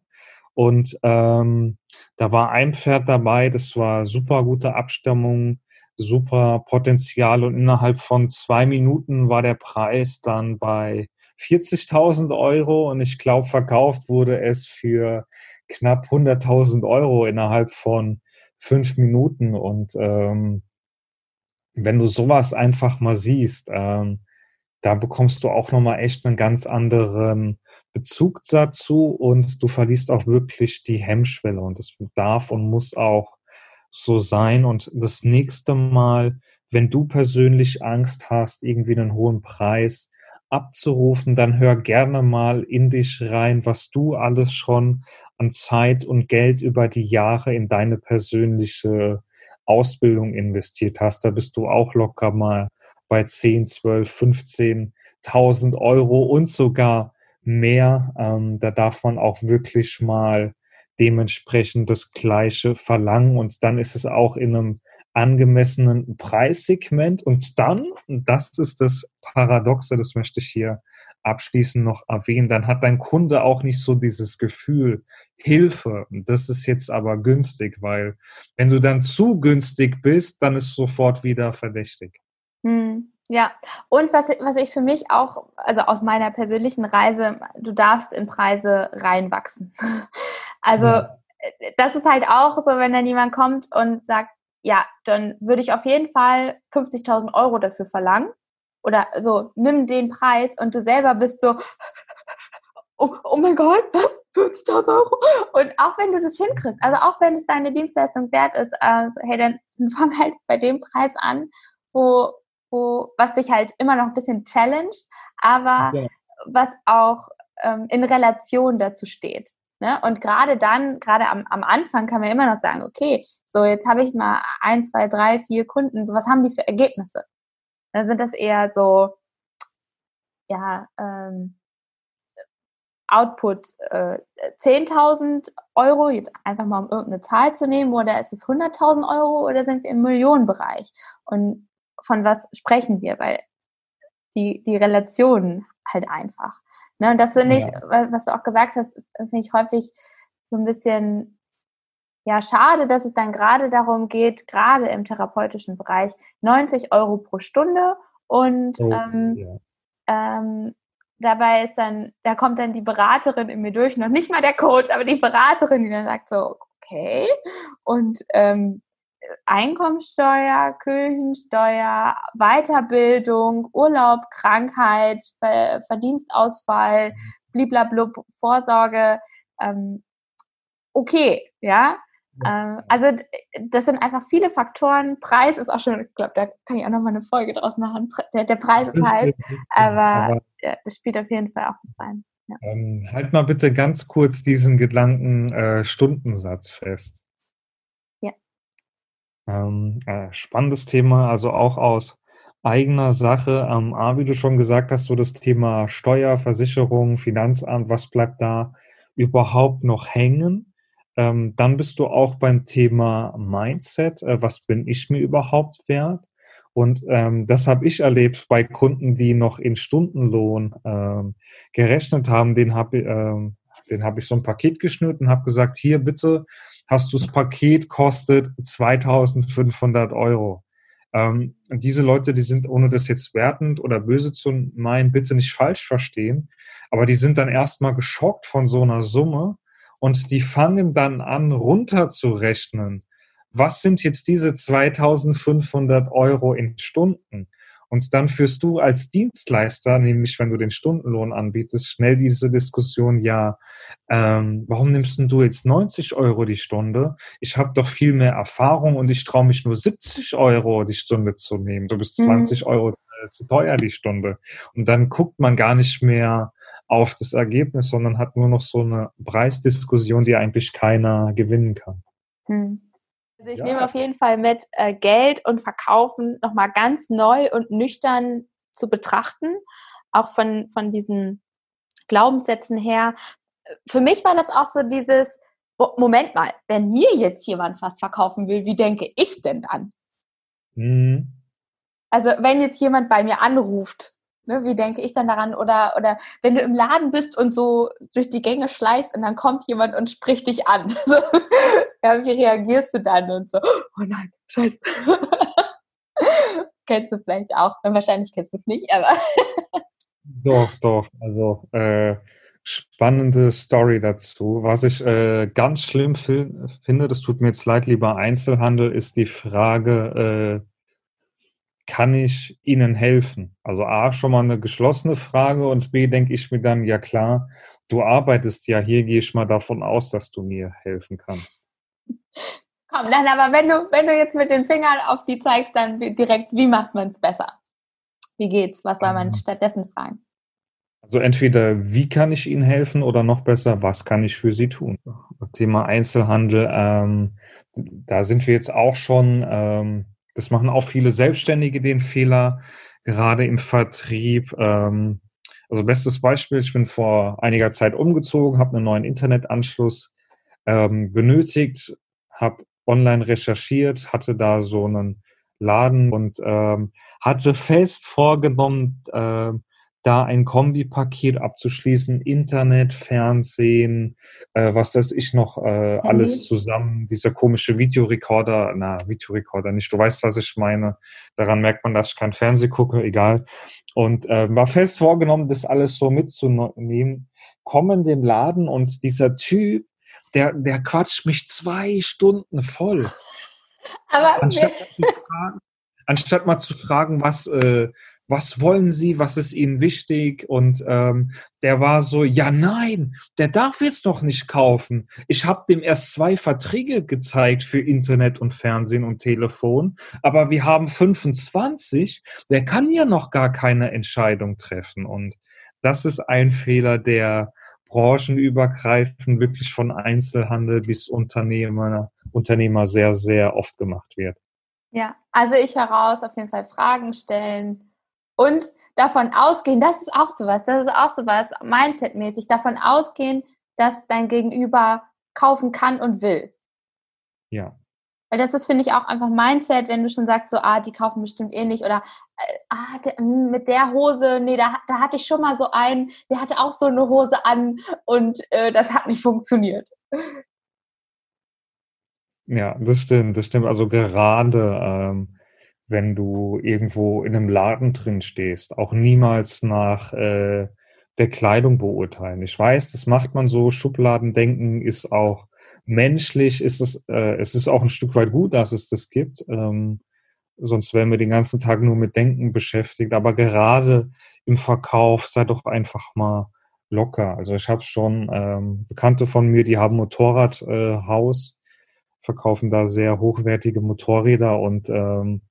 Und ähm, da war ein Pferd dabei, das war super gute Abstimmung, super Potenzial und innerhalb von zwei Minuten war der Preis dann bei 40.000 Euro und ich glaube, verkauft wurde es für knapp 100.000 Euro innerhalb von fünf Minuten und ähm, wenn du sowas einfach mal siehst, ähm, da bekommst du auch nochmal echt einen ganz anderen Bezug dazu und du verliest auch wirklich die Hemmschwelle und es darf und muss auch so sein. Und das nächste Mal, wenn du persönlich Angst hast, irgendwie einen hohen Preis abzurufen, dann hör gerne mal in dich rein, was du alles schon an Zeit und Geld über die Jahre in deine persönliche Ausbildung investiert hast. Da bist du auch locker mal bei 10, 12, 15.000 Euro und sogar mehr. Ähm, da darf man auch wirklich mal dementsprechend das Gleiche verlangen und dann ist es auch in einem angemessenen Preissegment und dann, das ist das Paradoxe, das möchte ich hier abschließend noch erwähnen, dann hat dein Kunde auch nicht so dieses Gefühl, Hilfe, das ist jetzt aber günstig, weil wenn du dann zu günstig bist, dann ist sofort wieder verdächtig. Hm. Ja, und was, was ich für mich auch, also aus meiner persönlichen Reise, du darfst in Preise reinwachsen. Also ja. Äh, das ist halt auch so, wenn dann jemand kommt und sagt, ja, dann würde ich auf jeden Fall 50.000 Euro dafür verlangen. Oder so, nimm den Preis und du selber bist so, oh, oh mein Gott, was? 50.000 Euro. Und auch wenn du das hinkriegst, also auch wenn es deine Dienstleistung wert ist, also, hey, dann fang halt bei dem Preis an, wo, wo, was dich halt immer noch ein bisschen challenged, aber ja. was auch ähm, in Relation dazu steht. Ne? Und gerade dann, gerade am, am Anfang kann man immer noch sagen, okay, so jetzt habe ich mal ein, zwei, drei, vier Kunden, so was haben die für Ergebnisse? Dann sind das eher so, ja, ähm, Output äh, 10.000 Euro, jetzt einfach mal um irgendeine Zahl zu nehmen, oder ist es 100.000 Euro oder sind wir im Millionenbereich? Und von was sprechen wir? Weil die, die Relationen halt einfach. Ne? Und das finde ich, ja. was du auch gesagt hast, finde ich häufig so ein bisschen ja schade, dass es dann gerade darum geht, gerade im therapeutischen Bereich 90 Euro pro Stunde und oh, ähm, ja. ähm, dabei ist dann, da kommt dann die Beraterin in mir durch, noch nicht mal der Coach, aber die Beraterin, die dann sagt so, okay, und ähm, Einkommensteuer, Kirchensteuer, Weiterbildung, Urlaub, Krankheit, Verdienstausfall, bliblablub, Vorsorge, ähm, okay, ja. Ähm, also das sind einfach viele Faktoren. Preis ist auch schon, ich glaube, da kann ich auch nochmal eine Folge draus machen. Der, der Preis ist halt, aber, aber ja, das spielt auf jeden Fall auch mit rein. Ja. Ähm, halt mal bitte ganz kurz diesen Gedanken äh, Stundensatz fest. Ähm, äh, spannendes Thema, also auch aus eigener Sache. Ähm, A, wie du schon gesagt hast, so das Thema Steuer, Versicherung, Finanzamt, was bleibt da überhaupt noch hängen? Ähm, dann bist du auch beim Thema Mindset. Äh, was bin ich mir überhaupt wert? Und ähm, das habe ich erlebt bei Kunden, die noch in Stundenlohn ähm, gerechnet haben. Den habe ähm, den hab ich so ein Paket geschnürt und habe gesagt, hier bitte hast du das Paket kostet 2500 Euro. Ähm, diese Leute, die sind, ohne das jetzt wertend oder böse zu meinen, bitte nicht falsch verstehen, aber die sind dann erstmal geschockt von so einer Summe und die fangen dann an runterzurechnen. Was sind jetzt diese 2500 Euro in Stunden? Und dann führst du als Dienstleister, nämlich wenn du den Stundenlohn anbietest, schnell diese Diskussion, ja, ähm, warum nimmst du jetzt 90 Euro die Stunde? Ich habe doch viel mehr Erfahrung und ich traue mich nur 70 Euro die Stunde zu nehmen. Du bist 20 mhm. Euro zu teuer die Stunde. Und dann guckt man gar nicht mehr auf das Ergebnis, sondern hat nur noch so eine Preisdiskussion, die eigentlich keiner gewinnen kann. Mhm. Also ich ja. nehme auf jeden Fall mit, äh, Geld und Verkaufen nochmal ganz neu und nüchtern zu betrachten, auch von, von diesen Glaubenssätzen her. Für mich war das auch so dieses, Moment mal, wenn mir jetzt jemand was verkaufen will, wie denke ich denn dann? Mhm. Also wenn jetzt jemand bei mir anruft, ne, wie denke ich dann daran? Oder, oder wenn du im Laden bist und so durch die Gänge schleißt und dann kommt jemand und spricht dich an. ja, wie reagierst du dann und so, oh nein, scheiße. kennst du vielleicht auch. Wahrscheinlich kennst du es nicht, aber. doch, doch. Also äh, spannende Story dazu. Was ich äh, ganz schlimm finde, das tut mir jetzt leid, lieber Einzelhandel, ist die Frage, äh, kann ich Ihnen helfen? Also A, schon mal eine geschlossene Frage und B, denke ich mir dann, ja klar, du arbeitest ja hier, gehe ich mal davon aus, dass du mir helfen kannst. Komm, dann aber wenn du, wenn du jetzt mit den Fingern auf die zeigst, dann direkt, wie macht man es besser? Wie geht's? Was soll man mhm. stattdessen fragen? Also entweder, wie kann ich Ihnen helfen oder noch besser, was kann ich für Sie tun? Thema Einzelhandel, ähm, da sind wir jetzt auch schon, ähm, das machen auch viele Selbstständige den Fehler, gerade im Vertrieb. Ähm, also bestes Beispiel, ich bin vor einiger Zeit umgezogen, habe einen neuen Internetanschluss ähm, benötigt, habe online recherchiert, hatte da so einen Laden und ähm, hatte fest vorgenommen, äh, da ein Kombipaket abzuschließen, Internet, Fernsehen, äh, was das ich noch äh, alles zusammen, dieser komische Videorekorder, na, Videorekorder nicht, du weißt, was ich meine. Daran merkt man, dass ich kein Fernsehen gucke, egal. Und äh, war fest vorgenommen, das alles so mitzunehmen, kommen den Laden und dieser Typ der, der quatscht mich zwei Stunden voll. Aber anstatt, mal zu fragen, anstatt mal zu fragen, was, äh, was wollen Sie, was ist Ihnen wichtig? Und ähm, der war so, ja nein, der darf jetzt doch nicht kaufen. Ich habe dem erst zwei Verträge gezeigt für Internet und Fernsehen und Telefon, aber wir haben 25, der kann ja noch gar keine Entscheidung treffen. Und das ist ein Fehler, der branchenübergreifend wirklich von Einzelhandel bis Unternehmer, Unternehmer sehr, sehr oft gemacht wird. Ja, also ich heraus auf jeden Fall Fragen stellen und davon ausgehen, das ist auch sowas, das ist auch sowas, Mindset-mäßig, davon ausgehen, dass dein Gegenüber kaufen kann und will. Ja. Weil das ist, finde ich, auch einfach Mindset, wenn du schon sagst, so, ah, die kaufen bestimmt eh nicht. Oder, äh, ah, der, hm, mit der Hose, nee, da, da hatte ich schon mal so einen, der hatte auch so eine Hose an und äh, das hat nicht funktioniert. Ja, das stimmt, das stimmt. Also gerade ähm, wenn du irgendwo in einem Laden drin stehst, auch niemals nach äh, der Kleidung beurteilen. Ich weiß, das macht man so. Schubladendenken ist auch menschlich, ist es, äh, es ist auch ein Stück weit gut, dass es das gibt. Ähm, sonst wären wir den ganzen Tag nur mit Denken beschäftigt. Aber gerade im Verkauf sei doch einfach mal locker. Also ich habe schon ähm, Bekannte von mir, die haben Motorradhaus. Äh, verkaufen da sehr hochwertige Motorräder und ähm,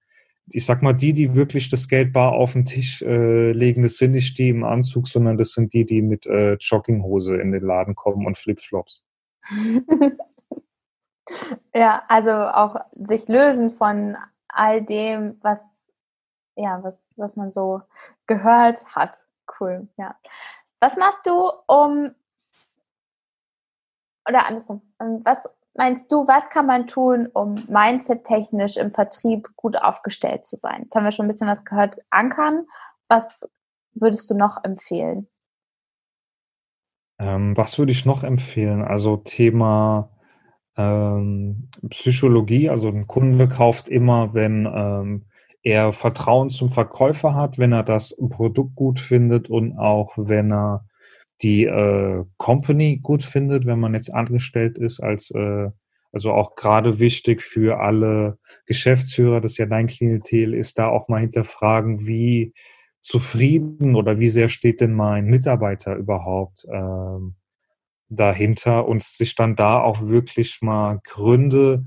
ich sag mal, die, die wirklich das Geld bar auf den Tisch äh, legen, das sind nicht die im Anzug, sondern das sind die, die mit äh, Jogginghose in den Laden kommen und Flipflops. ja, also auch sich lösen von all dem, was, ja, was, was man so gehört hat. Cool, ja. Was machst du, um, oder andersrum, ähm, was meinst du, was kann man tun, um mindset-technisch im Vertrieb gut aufgestellt zu sein? Jetzt haben wir schon ein bisschen was gehört. Ankern, was würdest du noch empfehlen? Ähm, was würde ich noch empfehlen? Also Thema ähm, Psychologie. Also ein Kunde kauft immer, wenn ähm, er Vertrauen zum Verkäufer hat, wenn er das Produkt gut findet und auch wenn er die äh, Company gut findet, wenn man jetzt angestellt ist, als äh, also auch gerade wichtig für alle Geschäftsführer, das ja dein Klientel ist, da auch mal hinterfragen, wie zufrieden oder wie sehr steht denn mein Mitarbeiter überhaupt ähm, dahinter und sich dann da auch wirklich mal Gründe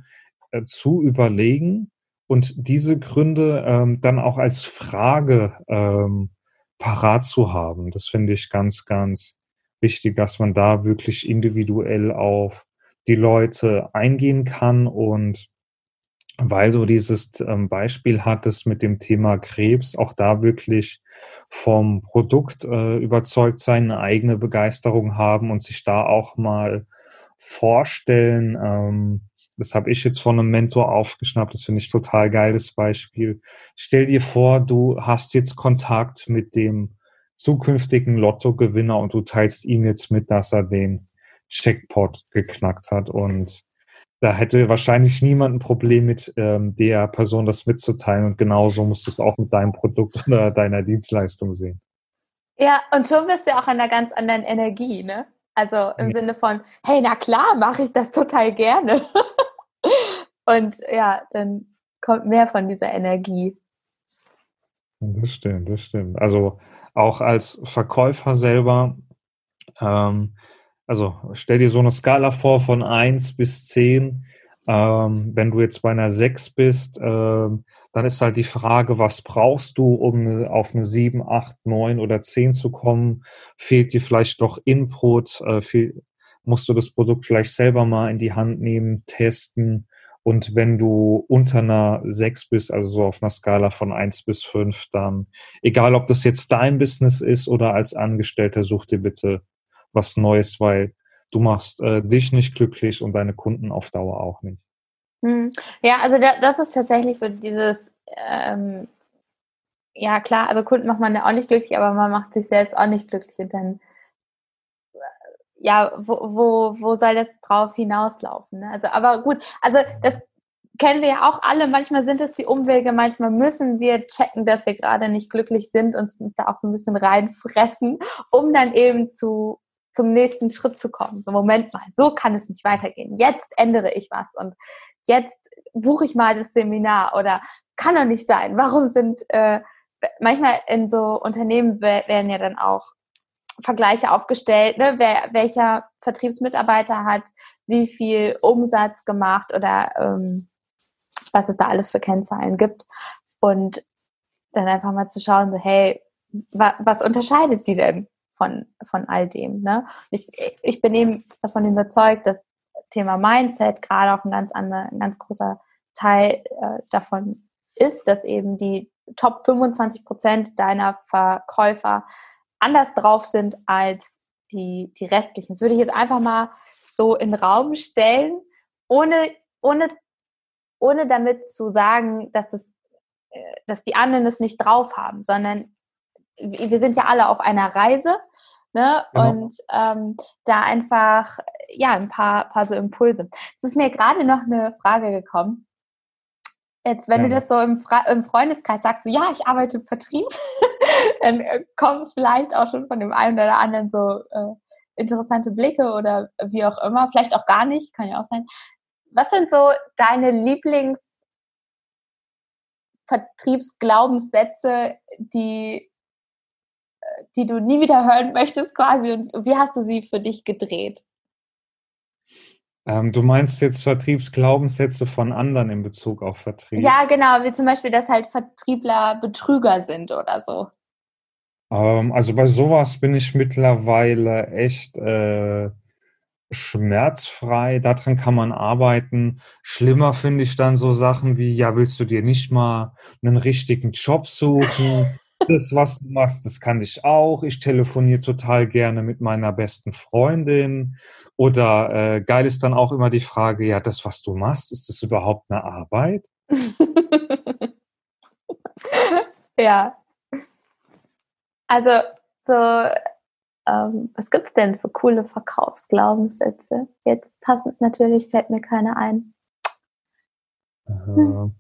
äh, zu überlegen und diese Gründe ähm, dann auch als Frage ähm, parat zu haben. Das finde ich ganz, ganz wichtig, dass man da wirklich individuell auf die Leute eingehen kann und weil du dieses ähm, Beispiel hattest mit dem Thema Krebs, auch da wirklich vom Produkt äh, überzeugt sein, eine eigene Begeisterung haben und sich da auch mal vorstellen. Ähm, das habe ich jetzt von einem Mentor aufgeschnappt, das finde ich total geiles Beispiel. Stell dir vor, du hast jetzt Kontakt mit dem zukünftigen Lottogewinner und du teilst ihm jetzt mit, dass er den Checkpot geknackt hat und da hätte wahrscheinlich niemand ein Problem mit ähm, der Person das mitzuteilen und genauso musst du es auch mit deinem Produkt oder deiner Dienstleistung sehen. Ja, und schon bist du auch in einer ganz anderen Energie, ne? Also im. Sinne von, hey, na klar, mache ich das total gerne. und ja, dann kommt mehr von dieser Energie. Das stimmt, das stimmt. Also auch als Verkäufer selber, ähm, also stell dir so eine Skala vor von 1 bis 10. Ähm, wenn du jetzt bei einer 6 bist, ähm, dann ist halt die Frage, was brauchst du, um auf eine 7, 8, 9 oder 10 zu kommen? Fehlt dir vielleicht noch Input? Äh, viel, musst du das Produkt vielleicht selber mal in die Hand nehmen, testen? Und wenn du unter einer 6 bist, also so auf einer Skala von 1 bis 5, dann, egal ob das jetzt dein Business ist oder als Angestellter, such dir bitte was Neues, weil du machst äh, dich nicht glücklich und deine Kunden auf Dauer auch nicht. Hm. Ja, also da, das ist tatsächlich für dieses, ähm, ja klar, also Kunden macht man ja auch nicht glücklich, aber man macht sich selbst auch nicht glücklich und dann ja, wo, wo, wo soll das drauf hinauslaufen? Ne? Also, aber gut, also das kennen wir ja auch alle. Manchmal sind es die Umwege, manchmal müssen wir checken, dass wir gerade nicht glücklich sind und uns da auch so ein bisschen reinfressen, um dann eben zu zum nächsten Schritt zu kommen. So, Moment mal, so kann es nicht weitergehen. Jetzt ändere ich was und jetzt buche ich mal das Seminar oder kann doch nicht sein. Warum sind, äh, manchmal in so Unternehmen werden ja dann auch Vergleiche aufgestellt, ne? Wer, welcher Vertriebsmitarbeiter hat wie viel Umsatz gemacht oder ähm, was es da alles für Kennzahlen gibt. Und dann einfach mal zu schauen, so, hey, wa was unterscheidet die denn von, von all dem? Ne? Ich, ich bin eben davon überzeugt, dass Thema Mindset gerade auch ein ganz anderer, ein ganz großer Teil äh, davon ist, dass eben die Top 25 Prozent deiner Verkäufer anders drauf sind als die, die restlichen. Das würde ich jetzt einfach mal so in den Raum stellen, ohne, ohne, ohne damit zu sagen, dass, das, äh, dass die anderen es nicht drauf haben, sondern wir sind ja alle auf einer Reise Ne? Genau. Und ähm, da einfach ja ein paar, paar so Impulse. Es ist mir gerade noch eine Frage gekommen. Jetzt, wenn ja. du das so im, Fra im Freundeskreis sagst, so, ja, ich arbeite im Vertrieb, dann äh, kommen vielleicht auch schon von dem einen oder anderen so äh, interessante Blicke oder wie auch immer, vielleicht auch gar nicht, kann ja auch sein. Was sind so deine Lieblingsvertriebsglaubenssätze, die, äh, die du nie wieder hören möchtest quasi und wie hast du sie für dich gedreht? Ähm, du meinst jetzt Vertriebsglaubenssätze von anderen in Bezug auf Vertrieb? Ja, genau, wie zum Beispiel, dass halt Vertriebler Betrüger sind oder so. Ähm, also bei sowas bin ich mittlerweile echt äh, schmerzfrei. Daran kann man arbeiten. Schlimmer finde ich dann so Sachen wie, ja, willst du dir nicht mal einen richtigen Job suchen? das, was du machst, das kann ich auch. Ich telefoniere total gerne mit meiner besten Freundin. Oder äh, geil ist dann auch immer die Frage, ja, das, was du machst, ist das überhaupt eine Arbeit? ja. Also, so, ähm, was gibt's denn für coole Verkaufsglaubenssätze? Jetzt passend natürlich fällt mir keiner ein. Hm.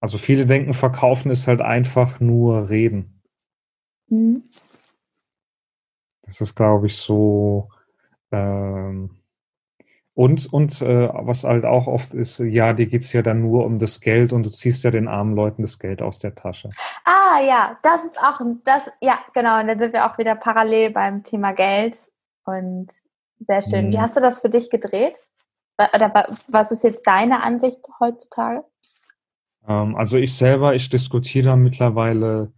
Also viele denken, verkaufen ist halt einfach nur reden. Mhm. Das ist, glaube ich, so. Ähm, und und äh, was halt auch oft ist, ja, dir geht es ja dann nur um das Geld und du ziehst ja den armen Leuten das Geld aus der Tasche. Ah ja, das ist auch das, ja, genau. Und dann sind wir auch wieder parallel beim Thema Geld. Und sehr schön. Mhm. Wie hast du das für dich gedreht? Oder was ist jetzt deine Ansicht heutzutage? Ähm, also ich selber, ich diskutiere mittlerweile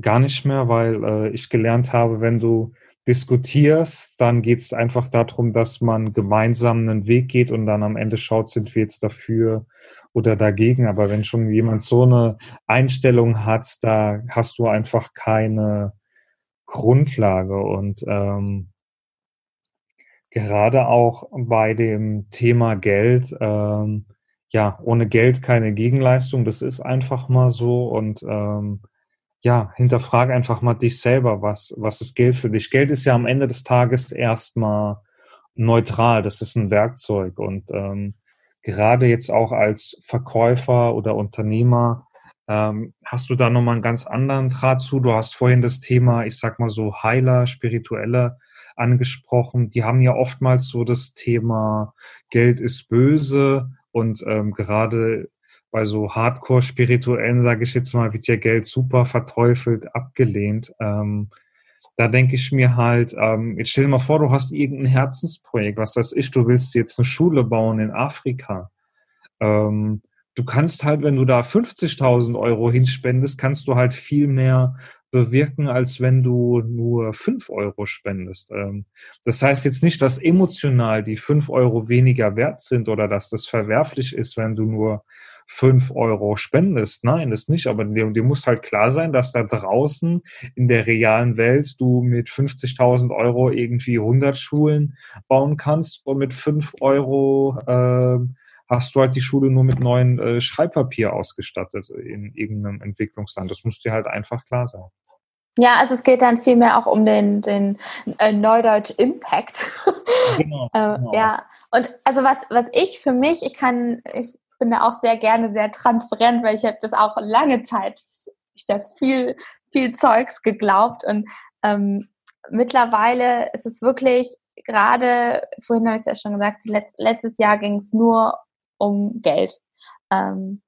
gar nicht mehr, weil äh, ich gelernt habe, wenn du diskutierst, dann geht es einfach darum, dass man gemeinsam einen Weg geht und dann am Ende schaut, sind wir jetzt dafür oder dagegen. Aber wenn schon jemand so eine Einstellung hat, da hast du einfach keine Grundlage. Und ähm, gerade auch bei dem Thema Geld, ähm, ja, ohne Geld keine Gegenleistung, das ist einfach mal so und ähm, ja, hinterfrag einfach mal dich selber, was, was ist Geld für dich? Geld ist ja am Ende des Tages erstmal neutral, das ist ein Werkzeug und ähm, gerade jetzt auch als Verkäufer oder Unternehmer ähm, hast du da nochmal einen ganz anderen Draht zu. Du hast vorhin das Thema, ich sag mal so Heiler, spirituelle angesprochen. Die haben ja oftmals so das Thema Geld ist böse und ähm, gerade bei so Hardcore-Spirituellen, sage ich jetzt mal, wird ja Geld super verteufelt, abgelehnt. Ähm, da denke ich mir halt, ähm, jetzt stell dir mal vor, du hast irgendein Herzensprojekt, was weiß ich, du willst jetzt eine Schule bauen in Afrika. Ähm, du kannst halt, wenn du da 50.000 Euro hinspendest, kannst du halt viel mehr bewirken, als wenn du nur fünf Euro spendest. Ähm, das heißt jetzt nicht, dass emotional die fünf Euro weniger wert sind oder dass das verwerflich ist, wenn du nur fünf Euro spendest. Nein, das nicht. Aber dir, muss halt klar sein, dass da draußen in der realen Welt du mit 50.000 Euro irgendwie 100 Schulen bauen kannst und mit fünf Euro äh, hast du halt die Schule nur mit neuen äh, Schreibpapier ausgestattet in irgendeinem Entwicklungsland. Das muss dir halt einfach klar sein. Ja, also es geht dann vielmehr auch um den, den äh, Neudeutsch Impact. Genau, äh, genau. Ja, und also was, was ich für mich, ich kann, ich bin da auch sehr gerne sehr transparent, weil ich habe das auch lange Zeit, ich da viel, viel Zeugs geglaubt und ähm, mittlerweile ist es wirklich gerade, vorhin habe ich es ja schon gesagt, letzt, letztes Jahr ging es nur um Geld. Ähm,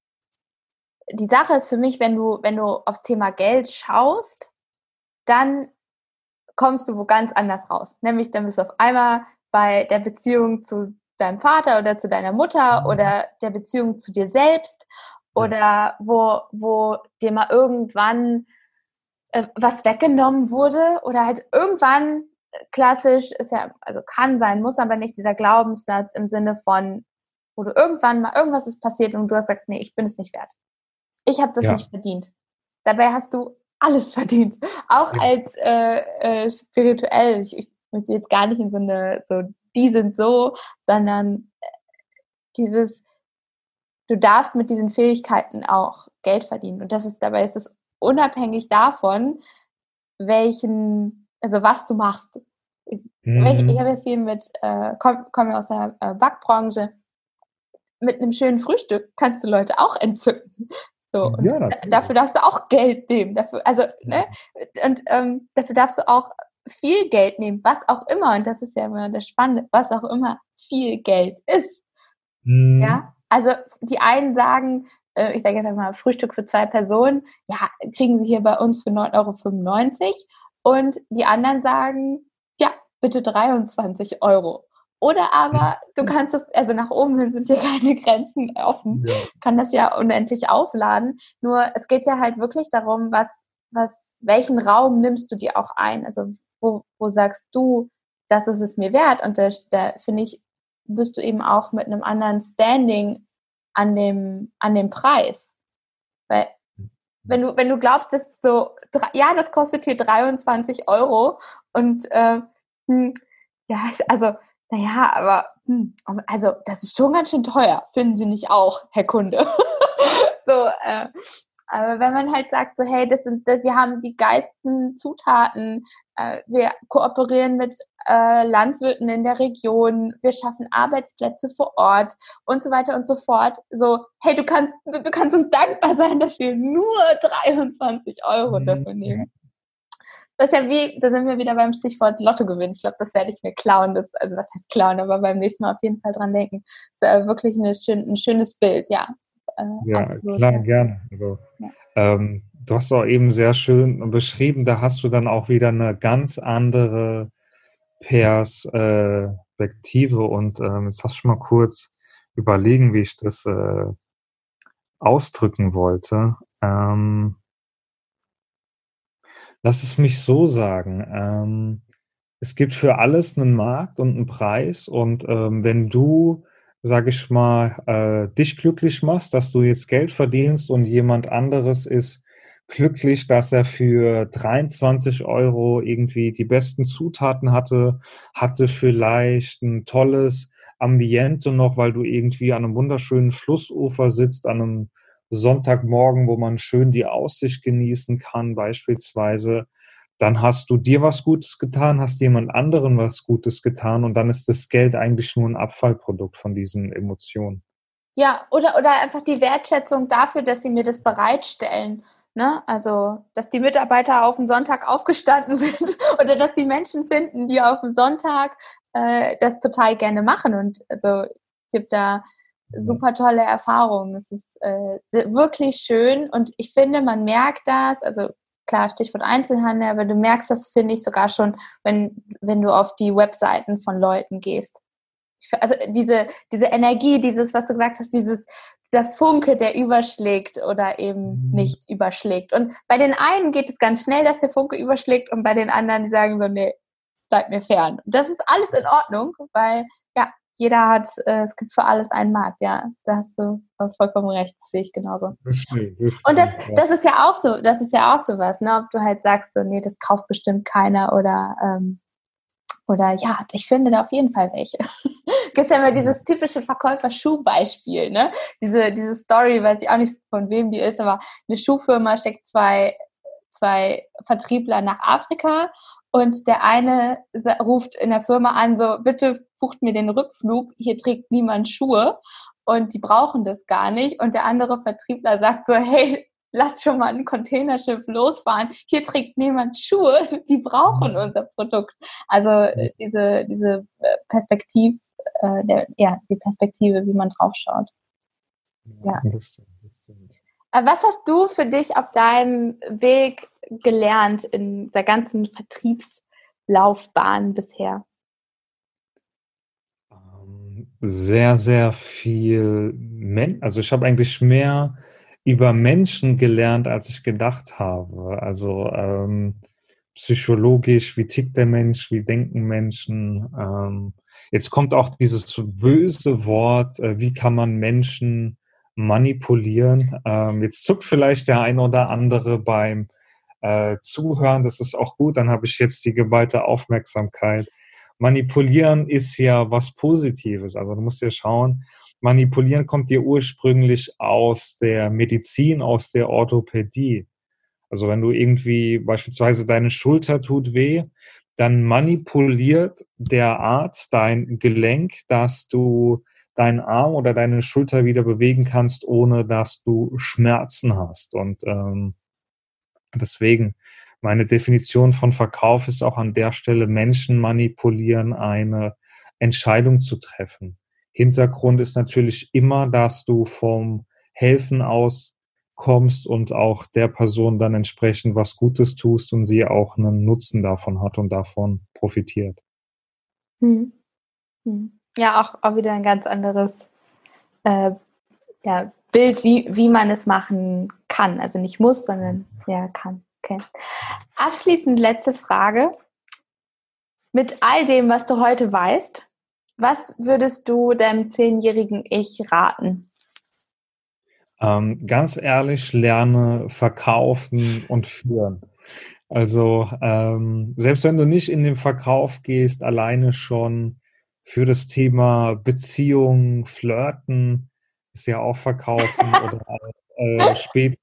die Sache ist für mich, wenn du, wenn du aufs Thema Geld schaust, dann kommst du wo ganz anders raus. Nämlich dann bist du auf einmal bei der Beziehung zu deinem Vater oder zu deiner Mutter mhm. oder der Beziehung zu dir selbst oder wo, wo dir mal irgendwann äh, was weggenommen wurde oder halt irgendwann äh, klassisch ist ja, also kann sein, muss aber nicht dieser Glaubenssatz im Sinne von, wo du irgendwann mal irgendwas ist passiert und du hast gesagt, nee, ich bin es nicht wert. Ich habe das ja. nicht verdient. Dabei hast du alles verdient. Auch als äh, äh, spirituell. Ich, ich möchte jetzt gar nicht in so eine, so, die sind so, sondern äh, dieses, du darfst mit diesen Fähigkeiten auch Geld verdienen. Und das ist, dabei ist es unabhängig davon, welchen, also was du machst. Ich, mhm. ich habe ja viel mit, äh, komme komm aus der äh, Backbranche, mit einem schönen Frühstück kannst du Leute auch entzücken. So, ja, dafür darfst du auch Geld nehmen. Dafür, also, ne? Und ähm, dafür darfst du auch viel Geld nehmen, was auch immer, und das ist ja immer das Spannende, was auch immer viel Geld ist. Mhm. Ja, also die einen sagen, äh, ich sage jetzt mal Frühstück für zwei Personen, ja, kriegen sie hier bei uns für 9,95 Euro. Und die anderen sagen, ja, bitte 23 Euro. Oder aber du kannst es, also nach oben hin sind hier keine Grenzen offen, ja. kann das ja unendlich aufladen. Nur es geht ja halt wirklich darum, was, was, welchen Raum nimmst du dir auch ein? Also wo, wo sagst du, das ist es mir wert? Und da, da finde ich, bist du eben auch mit einem anderen Standing an dem, an dem Preis. Weil wenn du, wenn du glaubst, dass so, ja, das kostet hier 23 Euro und äh, hm, ja, also naja, aber hm, also das ist schon ganz schön teuer, finden Sie nicht auch, Herr Kunde? so, äh, aber wenn man halt sagt, so hey, das sind, das, wir haben die geilsten Zutaten, äh, wir kooperieren mit äh, Landwirten in der Region, wir schaffen Arbeitsplätze vor Ort und so weiter und so fort. So, hey, du kannst, du, du kannst uns dankbar sein, dass wir nur 23 Euro mhm. dafür nehmen das ist ja wie, da sind wir wieder beim Stichwort Lottogewinn. Ich glaube, das werde ich mir klauen. Das, also was heißt klauen, aber beim nächsten Mal auf jeden Fall dran denken. Das ist äh, wirklich eine schön, ein schönes Bild, ja. Äh, ja, absolut, klar, ja. gerne. Also, ja. ähm, du hast auch eben sehr schön beschrieben, da hast du dann auch wieder eine ganz andere Perspektive und ähm, jetzt hast du schon mal kurz überlegen, wie ich das äh, ausdrücken wollte. Ähm, Lass es mich so sagen. Ähm, es gibt für alles einen Markt und einen Preis. Und ähm, wenn du, sag ich mal, äh, dich glücklich machst, dass du jetzt Geld verdienst und jemand anderes ist glücklich, dass er für 23 Euro irgendwie die besten Zutaten hatte, hatte vielleicht ein tolles Ambiente noch, weil du irgendwie an einem wunderschönen Flussufer sitzt, an einem Sonntagmorgen, wo man schön die Aussicht genießen kann, beispielsweise, dann hast du dir was Gutes getan, hast jemand anderen was Gutes getan und dann ist das Geld eigentlich nur ein Abfallprodukt von diesen Emotionen. Ja, oder, oder einfach die Wertschätzung dafür, dass sie mir das bereitstellen. Ne? Also, dass die Mitarbeiter auf den Sonntag aufgestanden sind oder dass die Menschen finden, die auf dem Sonntag äh, das total gerne machen. Und also, ich habe da super tolle Erfahrungen. Es ist äh, wirklich schön und ich finde, man merkt das, also klar, Stichwort Einzelhandel, aber du merkst das, finde ich, sogar schon, wenn, wenn du auf die Webseiten von Leuten gehst. Also diese, diese Energie, dieses, was du gesagt hast, dieses, dieser Funke, der überschlägt oder eben mhm. nicht überschlägt. Und bei den einen geht es ganz schnell, dass der Funke überschlägt und bei den anderen, die sagen so, nee, bleib mir fern. Das ist alles in Ordnung, weil jeder hat, äh, es gibt für alles einen Markt, ja. Da hast du vollkommen recht, das sehe ich genauso. Das stimmt, das stimmt, und das, das ist ja auch so, das ist ja auch so was, ne? Ob du halt sagst, so, nee, das kauft bestimmt keiner oder ähm, oder ja, ich finde da auf jeden Fall welche. Gibt ja immer dieses typische Verkäufer-Schuh-Beispiel, ne? Diese, diese Story, weiß ich auch nicht von wem die ist, aber eine Schuhfirma schickt zwei, zwei Vertriebler nach Afrika und der eine ruft in der Firma an, so, bitte bucht mir den Rückflug, hier trägt niemand Schuhe und die brauchen das gar nicht. Und der andere Vertriebler sagt so, hey, lass schon mal ein Containerschiff losfahren, hier trägt niemand Schuhe, die brauchen mhm. unser Produkt. Also äh, diese, diese äh, Perspektive, äh, der, ja, die Perspektive, wie man drauf schaut. Ja. Äh, was hast du für dich auf deinem Weg gelernt in der ganzen Vertriebslaufbahn bisher? Ähm, sehr, sehr viel, Men also ich habe eigentlich mehr über Menschen gelernt, als ich gedacht habe. Also ähm, psychologisch, wie tickt der Mensch, wie denken Menschen. Ähm, jetzt kommt auch dieses böse Wort, äh, wie kann man Menschen manipulieren. Ähm, jetzt zuckt vielleicht der ein oder andere beim äh, Zuhören, das ist auch gut, dann habe ich jetzt die geballte Aufmerksamkeit. Manipulieren ist ja was Positives, also du musst ja schauen, manipulieren kommt ja ursprünglich aus der Medizin, aus der Orthopädie. Also wenn du irgendwie beispielsweise deine Schulter tut weh, dann manipuliert der Arzt dein Gelenk, dass du deinen Arm oder deine Schulter wieder bewegen kannst, ohne dass du Schmerzen hast. Und ähm, deswegen, meine Definition von Verkauf ist auch an der Stelle Menschen manipulieren, eine Entscheidung zu treffen. Hintergrund ist natürlich immer, dass du vom Helfen aus kommst und auch der Person dann entsprechend was Gutes tust und sie auch einen Nutzen davon hat und davon profitiert. Hm. Hm ja auch, auch wieder ein ganz anderes äh, ja, Bild, wie, wie man es machen kann. Also nicht muss, sondern ja, kann. Okay. Abschließend letzte Frage. Mit all dem, was du heute weißt, was würdest du deinem zehnjährigen Ich raten? Ähm, ganz ehrlich, lerne verkaufen und führen. Also ähm, selbst wenn du nicht in den Verkauf gehst, alleine schon für das Thema Beziehung, Flirten, ist ja auch verkaufen oder äh, später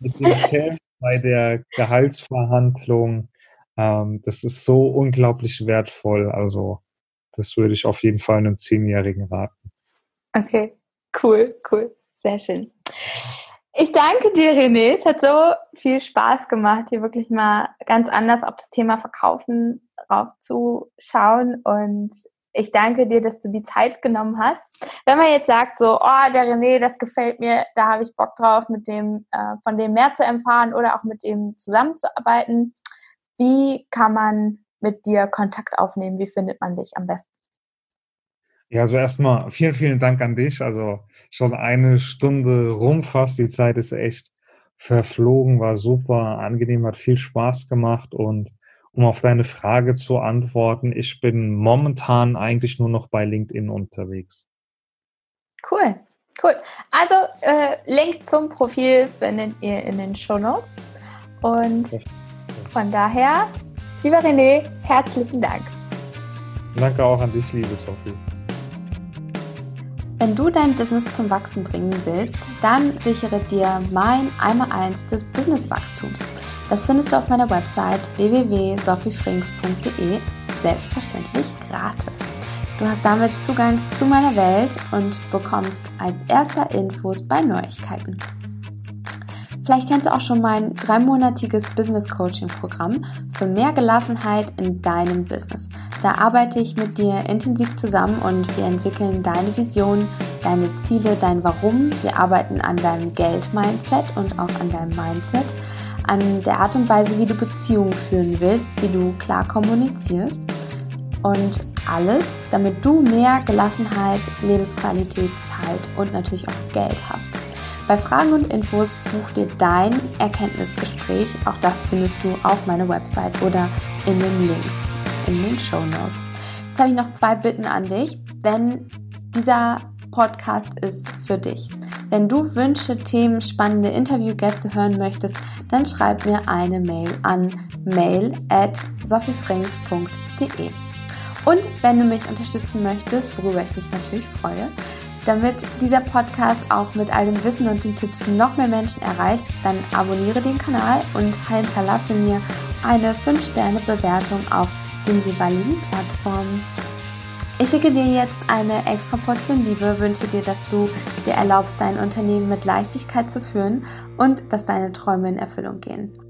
mit dem Chef bei der Gehaltsverhandlung. Ähm, das ist so unglaublich wertvoll. Also das würde ich auf jeden Fall einem Zehnjährigen raten. Okay, cool, cool, sehr schön. Ich danke dir, René. Es hat so viel Spaß gemacht, hier wirklich mal ganz anders auf das Thema Verkaufen raufzuschauen. Und ich danke dir, dass du die Zeit genommen hast. Wenn man jetzt sagt, so, oh, der René, das gefällt mir, da habe ich Bock drauf, mit dem, äh, von dem mehr zu erfahren oder auch mit dem zusammenzuarbeiten, wie kann man mit dir Kontakt aufnehmen? Wie findet man dich am besten? Ja, also erstmal vielen, vielen Dank an dich. Also schon eine Stunde rum fast. Die Zeit ist echt verflogen, war super angenehm, hat viel Spaß gemacht und um auf deine Frage zu antworten, ich bin momentan eigentlich nur noch bei LinkedIn unterwegs. Cool, cool. Also äh, Link zum Profil findet ihr in den Show Notes. Und von daher, lieber René, herzlichen Dank. Danke auch an dich, liebe Sophie. Wenn du dein Business zum Wachsen bringen willst, dann sichere dir mein Einmal-Eins des Businesswachstums. Das findest du auf meiner Website www.sophiefrings.de selbstverständlich gratis. Du hast damit Zugang zu meiner Welt und bekommst als erster Infos bei Neuigkeiten. Vielleicht kennst du auch schon mein dreimonatiges Business Coaching Programm für mehr Gelassenheit in deinem Business. Da arbeite ich mit dir intensiv zusammen und wir entwickeln deine Vision, deine Ziele, dein Warum. Wir arbeiten an deinem Geld-Mindset und auch an deinem Mindset an der Art und Weise, wie du Beziehungen führen willst, wie du klar kommunizierst und alles, damit du mehr Gelassenheit, Lebensqualität, Zeit und natürlich auch Geld hast. Bei Fragen und Infos buch dir dein Erkenntnisgespräch. Auch das findest du auf meiner Website oder in den Links in den Show Notes. Jetzt habe ich noch zwei Bitten an dich. Wenn dieser Podcast ist für dich. Wenn du Wünsche, Themen, spannende Interviewgäste hören möchtest, dann schreib mir eine Mail an mail at sophiefrings.de. Und wenn du mich unterstützen möchtest, worüber ich mich natürlich freue, damit dieser Podcast auch mit all dem Wissen und den Tipps noch mehr Menschen erreicht, dann abonniere den Kanal und hinterlasse mir eine 5-Sterne-Bewertung auf den jeweiligen Plattformen. Ich schicke dir jetzt eine extra Portion Liebe, wünsche dir, dass du dir erlaubst, dein Unternehmen mit Leichtigkeit zu führen und dass deine Träume in Erfüllung gehen.